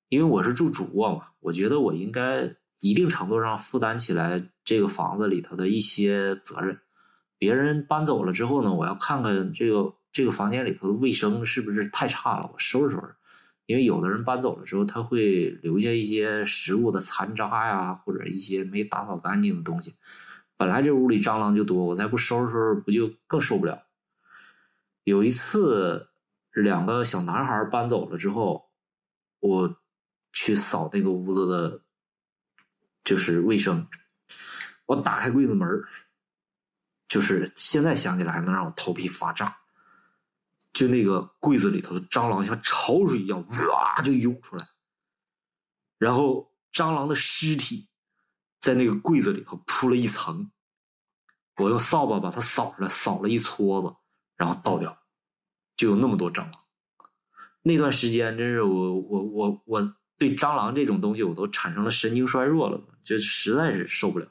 S3: 因为我是住主卧嘛，我觉得我应该一定程度上负担起来这个房子里头的一些责任。别人搬走了之后呢，我要看看这个。这个房间里头的卫生是不是太差了？我收拾收拾，因为有的人搬走了之后，他会留下一些食物的残渣呀，或者一些没打扫干净的东西。本来这屋里蟑螂就多，我再不收拾收拾，不就更受不了？有一次，两个小男孩搬走了之后，我去扫那个屋子的，就是卫生。我打开柜子门就是现在想起来还能让我头皮发炸。就那个柜子里头的蟑螂像潮水一样，哇就涌出来，然后蟑螂的尸体在那个柜子里头铺了一层，我用扫把把它扫出来，扫了一撮子，然后倒掉，就有那么多蟑螂。那段时间真是我我我我对蟑螂这种东西我都产生了神经衰弱了，就实在是受不了。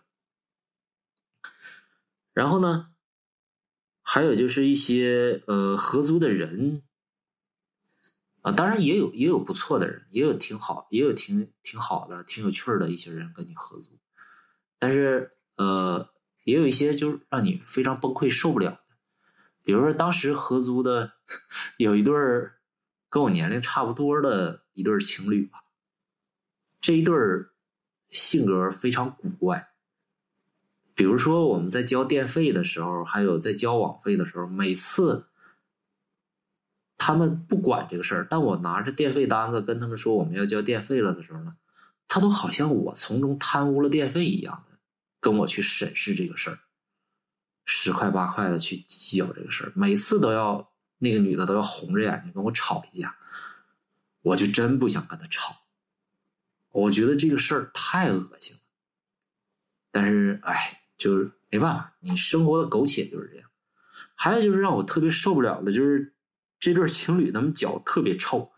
S3: 然后呢？还有就是一些呃合租的人啊，当然也有也有不错的人，也有挺好，也有挺挺好的、挺有趣的一些人跟你合租，但是呃，也有一些就是让你非常崩溃、受不了的。比如说当时合租的 有一对儿跟我年龄差不多的一对情侣吧，这一对儿性格非常古怪。比如说，我们在交电费的时候，还有在交网费的时候，每次他们不管这个事儿，但我拿着电费单子跟他们说我们要交电费了的时候呢，他都好像我从中贪污了电费一样的，跟我去审视这个事儿，十块八块的去计较这个事儿，每次都要那个女的都要红着眼睛跟我吵一架，我就真不想跟她吵。我觉得这个事儿太恶心了。但是，哎，就是没办法，你生活的苟且就是这样。还有就是让我特别受不了的，就是这对情侣他们脚特别臭，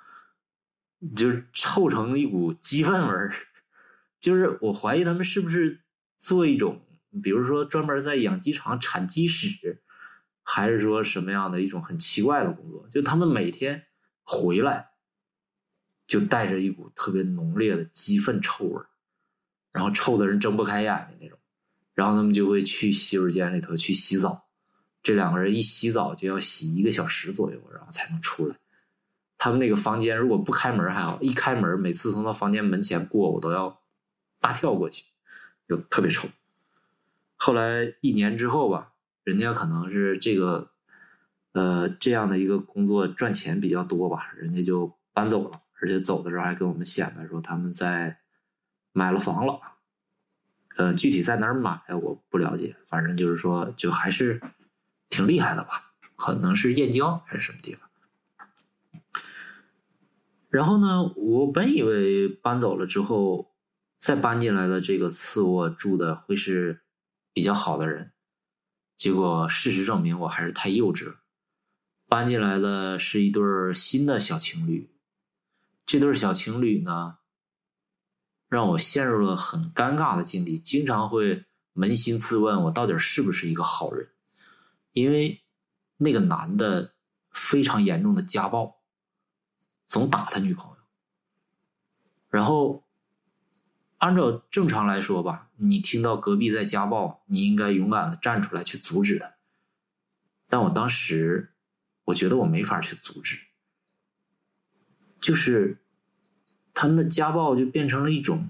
S3: 就是臭成一股鸡粪味儿。就是我怀疑他们是不是做一种，比如说专门在养鸡场铲鸡屎，还是说什么样的一种很奇怪的工作？就他们每天回来，就带着一股特别浓烈的鸡粪臭味，然后臭的人睁不开眼睛那种。然后他们就会去洗手间里头去洗澡，这两个人一洗澡就要洗一个小时左右，然后才能出来。他们那个房间如果不开门还好，一开门，每次从他房间门前过，我都要。大跳过去，就特别臭。后来一年之后吧，人家可能是这个，呃，这样的一个工作赚钱比较多吧，人家就搬走了，而且走的时候还跟我们显摆说他们在买了房了。呃，具体在哪儿买我不了解，反正就是说，就还是挺厉害的吧，可能是燕郊还是什么地方。然后呢，我本以为搬走了之后。再搬进来的这个次卧住的会是比较好的人，结果事实证明我还是太幼稚了。搬进来的是一对新的小情侣，这对小情侣呢，让我陷入了很尴尬的境地，经常会扪心自问我到底是不是一个好人，因为那个男的非常严重的家暴，总打他女朋友，然后。按照正常来说吧，你听到隔壁在家暴，你应该勇敢的站出来去阻止他。但我当时，我觉得我没法去阻止，就是他们的家暴就变成了一种，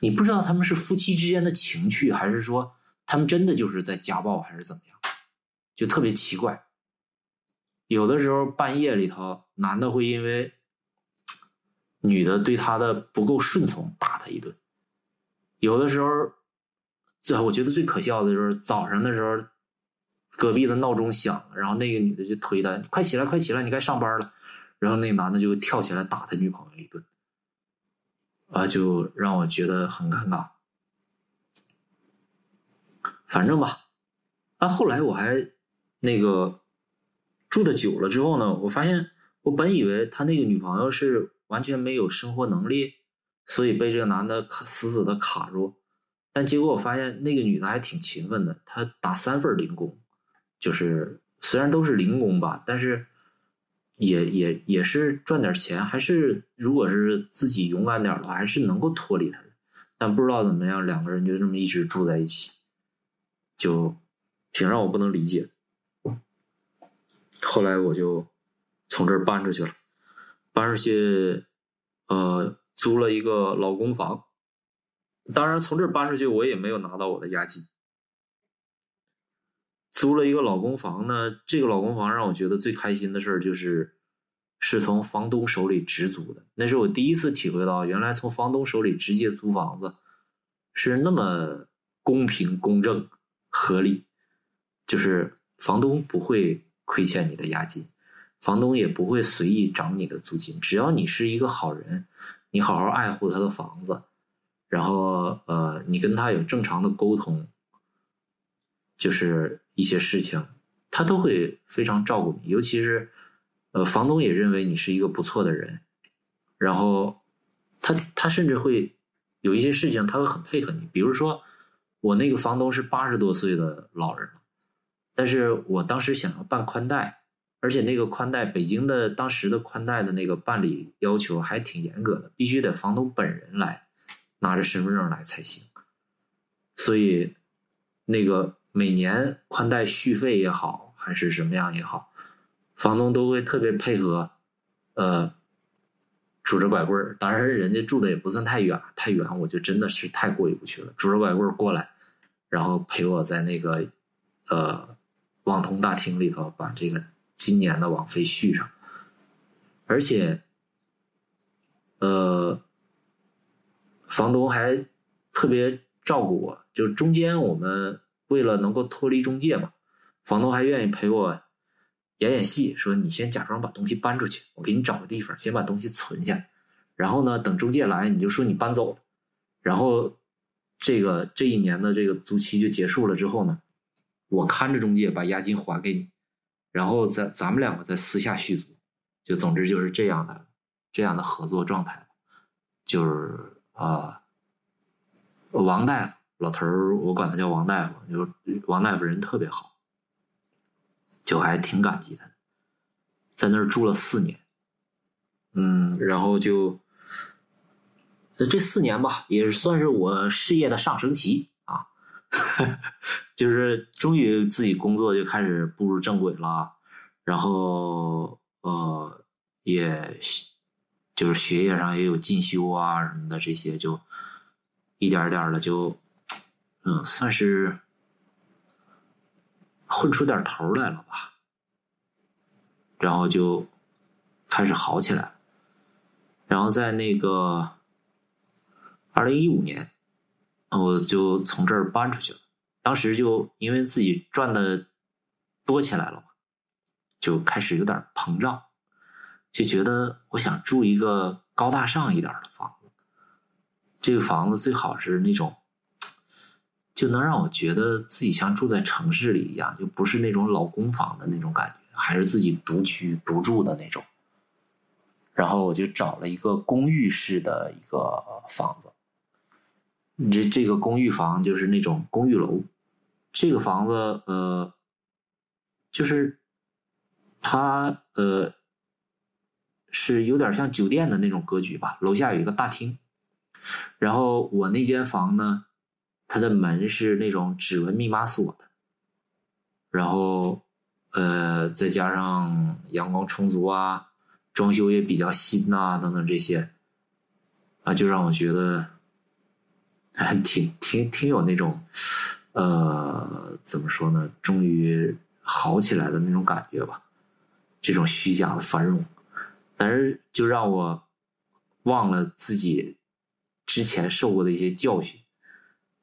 S3: 你不知道他们是夫妻之间的情趣，还是说他们真的就是在家暴，还是怎么样，就特别奇怪。有的时候半夜里头，男的会因为。女的对他的不够顺从，打他一顿。有的时候，最我觉得最可笑的就是早上的时候，隔壁的闹钟响了，然后那个女的就推他：“快起来，快起来，你该上班了。”然后那男的就跳起来打他女朋友一顿，啊，就让我觉得很尴尬。反正吧，啊，后来我还那个住的久了之后呢，我发现我本以为他那个女朋友是。完全没有生活能力，所以被这个男的卡死死的卡住。但结果我发现那个女的还挺勤奋的，她打三份零工，就是虽然都是零工吧，但是也也也是赚点钱。还是如果是自己勇敢点的话，还是能够脱离他的。但不知道怎么样，两个人就这么一直住在一起，就挺让我不能理解。后来我就从这儿搬出去了。搬出去，呃，租了一个老公房。当然，从这儿搬出去，我也没有拿到我的押金。租了一个老公房呢，这个老公房让我觉得最开心的事儿就是，是从房东手里直租的。那是我第一次体会到，原来从房东手里直接租房子是那么公平、公正、合理，就是房东不会亏欠你的押金。房东也不会随意涨你的租金，只要你是一个好人，你好好爱护他的房子，然后呃，你跟他有正常的沟通，就是一些事情，他都会非常照顾你。尤其是呃，房东也认为你是一个不错的人，然后他他甚至会有一些事情他会很配合你。比如说，我那个房东是八十多岁的老人，但是我当时想要办宽带。而且那个宽带，北京的当时的宽带的那个办理要求还挺严格的，必须得房东本人来拿着身份证来才行。所以，那个每年宽带续费也好，还是什么样也好，房东都会特别配合，呃，拄着拐棍儿。当然，人家住的也不算太远，太远我就真的是太过意不去了。拄着拐棍儿过来，然后陪我在那个呃网通大厅里头把这个。今年的网费续上，而且，呃，房东还特别照顾我，就中间我们为了能够脱离中介嘛，房东还愿意陪我演演戏，说你先假装把东西搬出去，我给你找个地方，先把东西存下，然后呢，等中介来，你就说你搬走了，然后这个这一年的这个租期就结束了之后呢，我看着中介把押金还给你，然后咱咱们两个再私下续租，就总之就是这样的这样的合作状态，就是啊，王大夫老头儿，我管他叫王大夫，就王大夫人特别好。就还挺感激他的，在那儿住了四年，嗯，然后就这四年吧，也算是我事业的上升期啊，就是终于自己工作就开始步入正轨了，然后呃，也就是学业上也有进修啊什么的，这些就一点点的就嗯，算是。混出点头来了吧，然后就开始好起来了。然后在那个二零一五年，我就从这儿搬出去了。当时就因为自己赚的多起来了嘛，就开始有点膨胀，就觉得我想住一个高大上一点的房子。这个房子最好是那种。就能让我觉得自己像住在城市里一样，就不是那种老公房的那种感觉，还是自己独居独住的那种。然后我就找了一个公寓式的一个房子，这这个公寓房就是那种公寓楼，这个房子呃，就是它呃是有点像酒店的那种格局吧，楼下有一个大厅，然后我那间房呢。它的门是那种指纹密码锁的，然后，呃，再加上阳光充足啊，装修也比较新呐，等等这些，啊，就让我觉得还挺挺挺有那种，呃，怎么说呢？终于好起来的那种感觉吧，这种虚假的繁荣，但是就让我忘了自己之前受过的一些教训。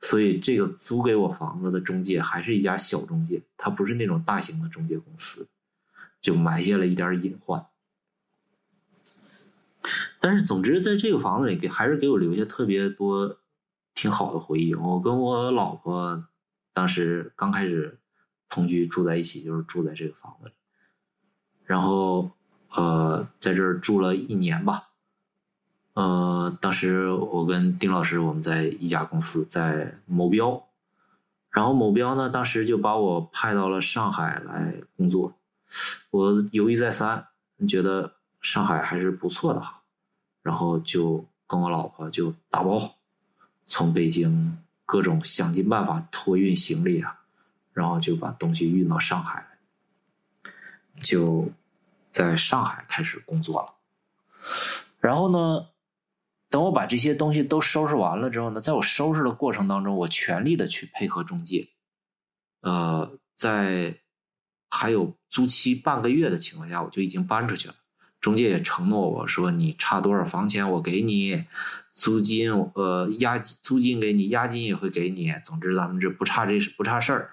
S3: 所以，这个租给我房子的中介还是一家小中介，他不是那种大型的中介公司，就埋下了一点隐患。但是，总之，在这个房子里，给还是给我留下特别多挺好的回忆。我跟我老婆当时刚开始同居住在一起，就是住在这个房子里，然后呃，在这儿住了一年吧。呃，当时我跟丁老师，我们在一家公司，在某标，然后某标呢，当时就把我派到了上海来工作。我犹豫再三，觉得上海还是不错的哈，然后就跟我老婆就打包，从北京各种想尽办法托运行李啊，然后就把东西运到上海，就在上海开始工作了。然后呢？等我把这些东西都收拾完了之后呢，在我收拾的过程当中，我全力的去配合中介。呃，在还有租期半个月的情况下，我就已经搬出去了。中介也承诺我说：“你差多少房钱，我给你租金，呃，押租金给你，押金也会给你。总之，咱们这不差这不差事儿。”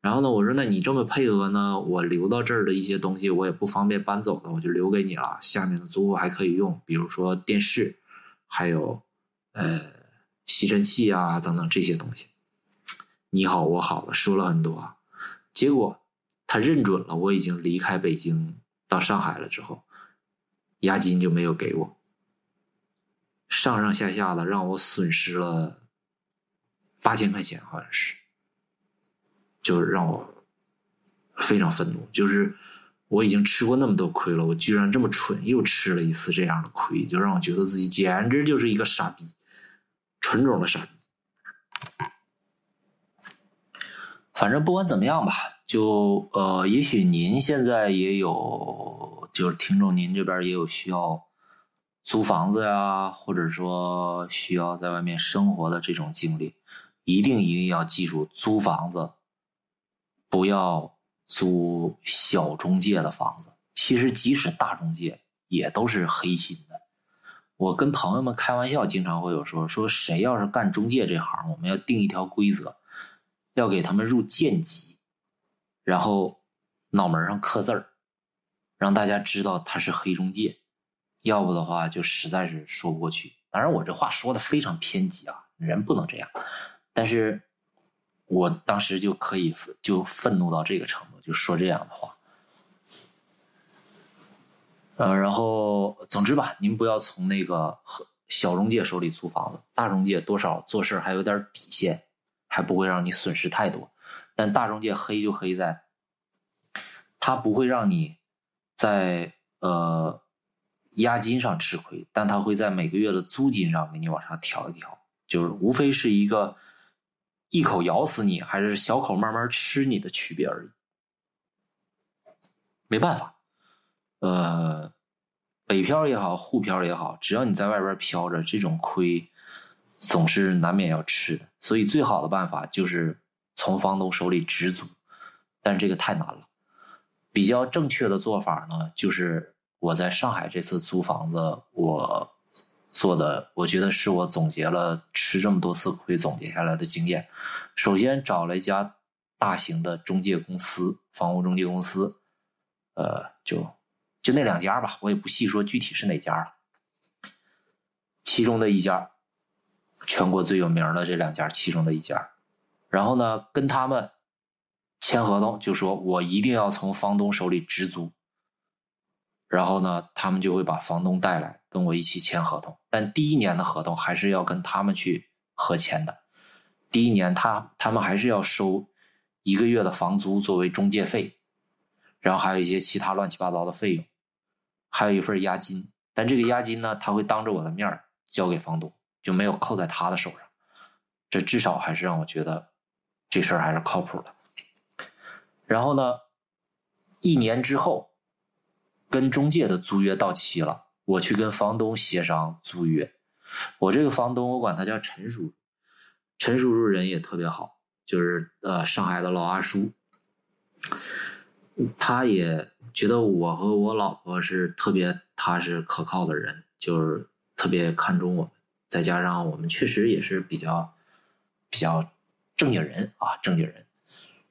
S3: 然后呢，我说：“那你这么配合呢，我留到这儿的一些东西，我也不方便搬走的，我就留给你了。下面的租户还可以用，比如说电视。”还有，呃，吸尘器啊，等等这些东西，你好我好了说了很多，结果他认准了我已经离开北京到上海了之后，押金就没有给我，上上下下的让我损失了八千块钱，好像是，就是让我非常愤怒，就是。我已经吃过那么多亏了，我居然这么蠢，又吃了一次这样的亏，就让我觉得自己简直就是一个傻逼，纯种的傻逼。反正不管怎么样吧，就呃，也许您现在也有，就是听众，您这边也有需要租房子呀，或者说需要在外面生活的这种经历，一定一定要记住，租房子不要。租小中介的房子，其实即使大中介也都是黑心的。我跟朋友们开玩笑，经常会有说说谁要是干中介这行，我们要定一条规则，要给他们入贱籍，然后脑门上刻字儿，让大家知道他是黑中介，要不的话就实在是说不过去。当然，我这话说的非常偏激啊，人不能这样。但是，我当时就可以就愤怒到这个程度，就说这样的话。呃，然后总之吧，您不要从那个小中介手里租房子，大中介多少做事还有点底线，还不会让你损失太多。但大中介黑就黑在，他不会让你在呃押金上吃亏，但他会在每个月的租金上给你往上调一调，就是无非是一个一口咬死你，还是小口慢慢吃你的区别而已。没办法。呃，北漂也好，沪漂也好，只要你在外边漂着，这种亏总是难免要吃的。所以最好的办法就是从房东手里直租，但是这个太难了。比较正确的做法呢，就是我在上海这次租房子，我做的，我觉得是我总结了吃这么多次亏总结下来的经验。首先找了一家大型的中介公司，房屋中介公司，呃，就。就那两家吧，我也不细说具体是哪家了。其中的一家，全国最有名的这两家其中的一家，然后呢，跟他们签合同，就说我一定要从房东手里直租。然后呢，他们就会把房东带来跟我一起签合同，但第一年的合同还是要跟他们去合签的。第一年他他们还是要收一个月的房租作为中介费，然后还有一些其他乱七八糟的费用。还有一份押金，但这个押金呢，他会当着我的面交给房东，就没有扣在他的手上。这至少还是让我觉得这事儿还是靠谱的。然后呢，一年之后，跟中介的租约到期了，我去跟房东协商租约。我这个房东，我管他叫陈叔，陈叔叔人也特别好，就是呃上海的老阿叔，他也。觉得我和我老婆是特别踏实可靠的人，就是特别看重我们。再加上我们确实也是比较比较正经人啊，正经人。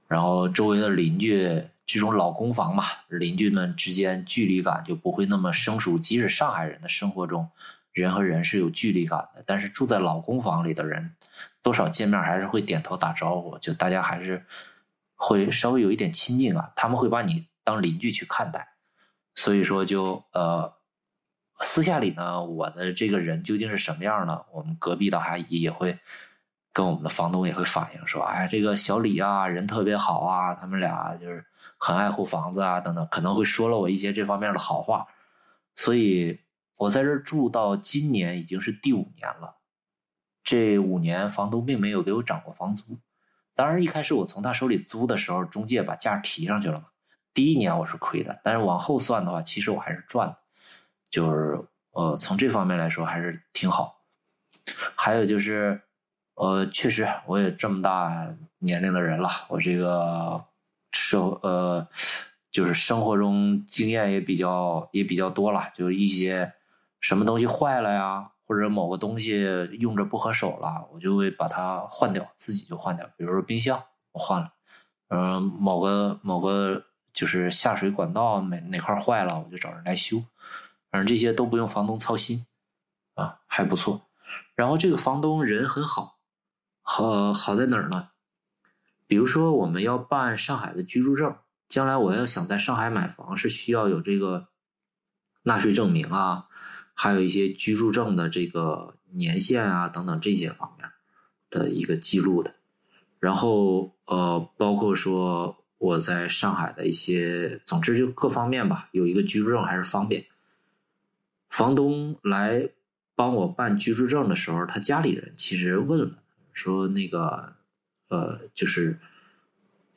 S3: 然后周围的邻居，这种老公房嘛，邻居们之间距离感就不会那么生疏。即使上海人的生活中，人和人是有距离感的，但是住在老公房里的人，多少见面还是会点头打招呼，就大家还是会稍微有一点亲近感。他们会把你。当邻居去看待，所以说就呃，私下里呢，我的这个人究竟是什么样呢？我们隔壁的阿姨也会跟我们的房东也会反映说，哎，这个小李啊，人特别好啊，他们俩就是很爱护房子啊，等等，可能会说了我一些这方面的好话。所以我在这住到今年已经是第五年了，这五年房东并没有给我涨过房租。当然，一开始我从他手里租的时候，中介把价提上去了嘛。第一年我是亏的，但是往后算的话，其实我还是赚的，就是呃，从这方面来说还是挺好。还有就是，呃，确实我也这么大年龄的人了，我这个生呃，就是生活中经验也比较也比较多了，就是一些什么东西坏了呀，或者某个东西用着不合手了，我就会把它换掉，自己就换掉。比如说冰箱，我换了，嗯，某个某个。就是下水管道哪哪块坏了，我就找人来修，反正这些都不用房东操心，啊，还不错。然后这个房东人很好，好好在哪儿呢？比如说我们要办上海的居住证，将来我要想在上海买房，是需要有这个纳税证明啊，还有一些居住证的这个年限啊等等这些方面的一个记录的。然后呃，包括说。我在上海的一些，总之就各方面吧，有一个居住证还是方便。房东来帮我办居住证的时候，他家里人其实问了，说那个，呃，就是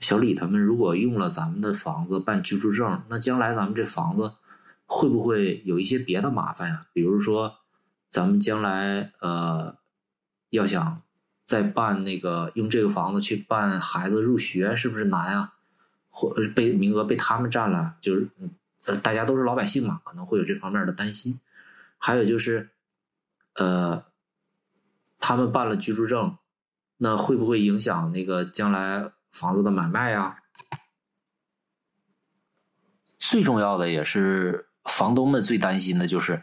S3: 小李他们如果用了咱们的房子办居住证，那将来咱们这房子会不会有一些别的麻烦呀？比如说，咱们将来呃要想再办那个用这个房子去办孩子入学，是不是难啊？或被名额被他们占了，就是呃，大家都是老百姓嘛，可能会有这方面的担心。还有就是，呃，他们办了居住证，那会不会影响那个将来房子的买卖呀？最重要的也是房东们最担心的就是，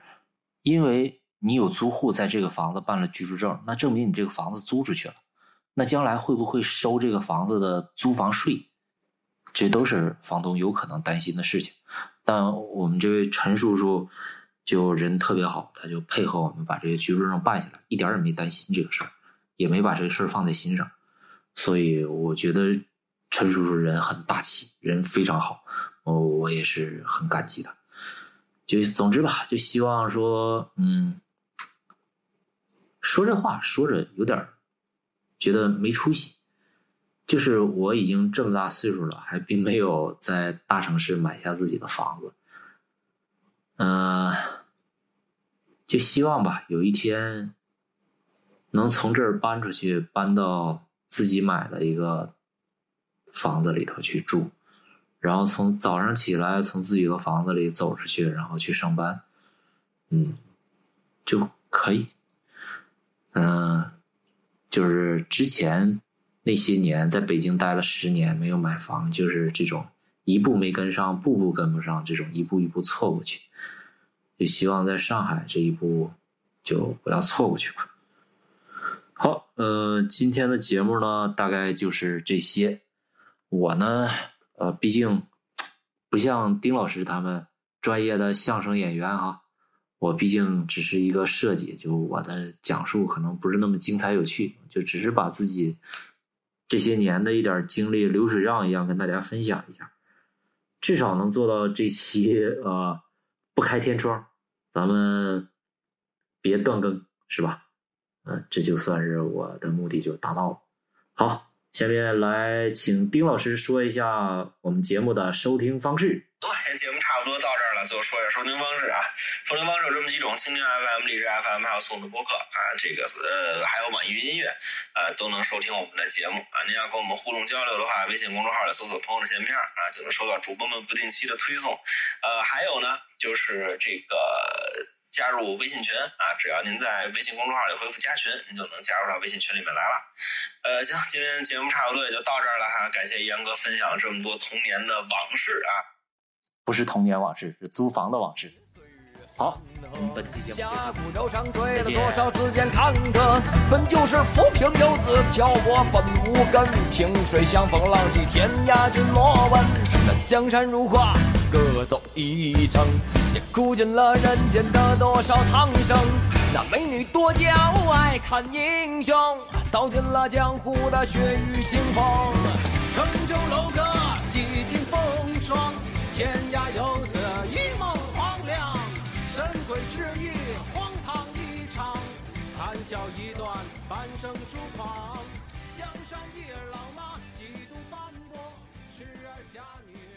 S3: 因为你有租户在这个房子办了居住证，那证明你这个房子租出去了，那将来会不会收这个房子的租房税？这都是房东有可能担心的事情。但我们这位陈叔叔就人特别好，他就配合我们把这个居住证办下来，一点也没担心这个事儿，也没把这个事儿放在心上。所以我觉得陈叔叔人很大气，人非常好。我我也是很感激的，就总之吧，就希望说，嗯，说这话说着有点觉得没出息，就是我已经这么大岁数了，还并没有在大城市买下自己的房子，嗯，就希望吧，有一天能从这儿搬出去，搬到自己买的一个房子里头去住。然后从早上起来，从自己的房子里走出去，然后去上班，嗯，就可以。嗯，就是之前那些年在北京待了十年，没有买房，就是这种一步没跟上，步步跟不上，这种一步一步错过去。就希望在上海这一步就不要错过去吧。好，呃，今天的节目呢，大概就是这些。我呢。呃，毕竟不像丁老师他们专业的相声演员哈，我毕竟只是一个设计，就我的讲述可能不是那么精彩有趣，就只是把自己这些年的一点经历流水账一样跟大家分享一下，至少能做到这期呃不开天窗，咱们别断更是吧？嗯，这就算是我的目的就达到了。好。下面来请丁老师说一下我们节目的收听方式。
S4: 对，节目差不多到这儿了，最后说一下收听方式啊。收听方式有这么几种：蜻蜓 FM、荔枝 FM，还有送的播客啊。这个呃，还有网易云音乐，呃，都能收听我们的节目啊。您要跟我们互动交流的话，微信公众号里搜索“朋友的闲篇”啊，就能收到主播们不定期的推送。呃，还有呢，就是这个。加入微信群啊！只要您在微信公众号里回复“加群”，您就能加入到微信群里面来了。呃，行，今天节目差不多也就到这儿了哈。感谢杨哥分享了这么多童年的往事啊！
S3: 不是童年往事，是租房的往事。好，我们本期节目
S1: 了多少次间坎坷，本就是浮萍游子漂泊本无根。萍水相逢浪迹天涯，君莫问。那江山如画，各走一程。也哭尽了人间的多少苍生，那美女多娇爱看英雄，道尽了江湖的血雨腥风。
S2: 城中楼阁几经风霜，天涯游子一梦黄粱。神鬼之意荒唐一场，谈笑一段半生疏狂。江山一老马几度斑驳，痴儿侠女。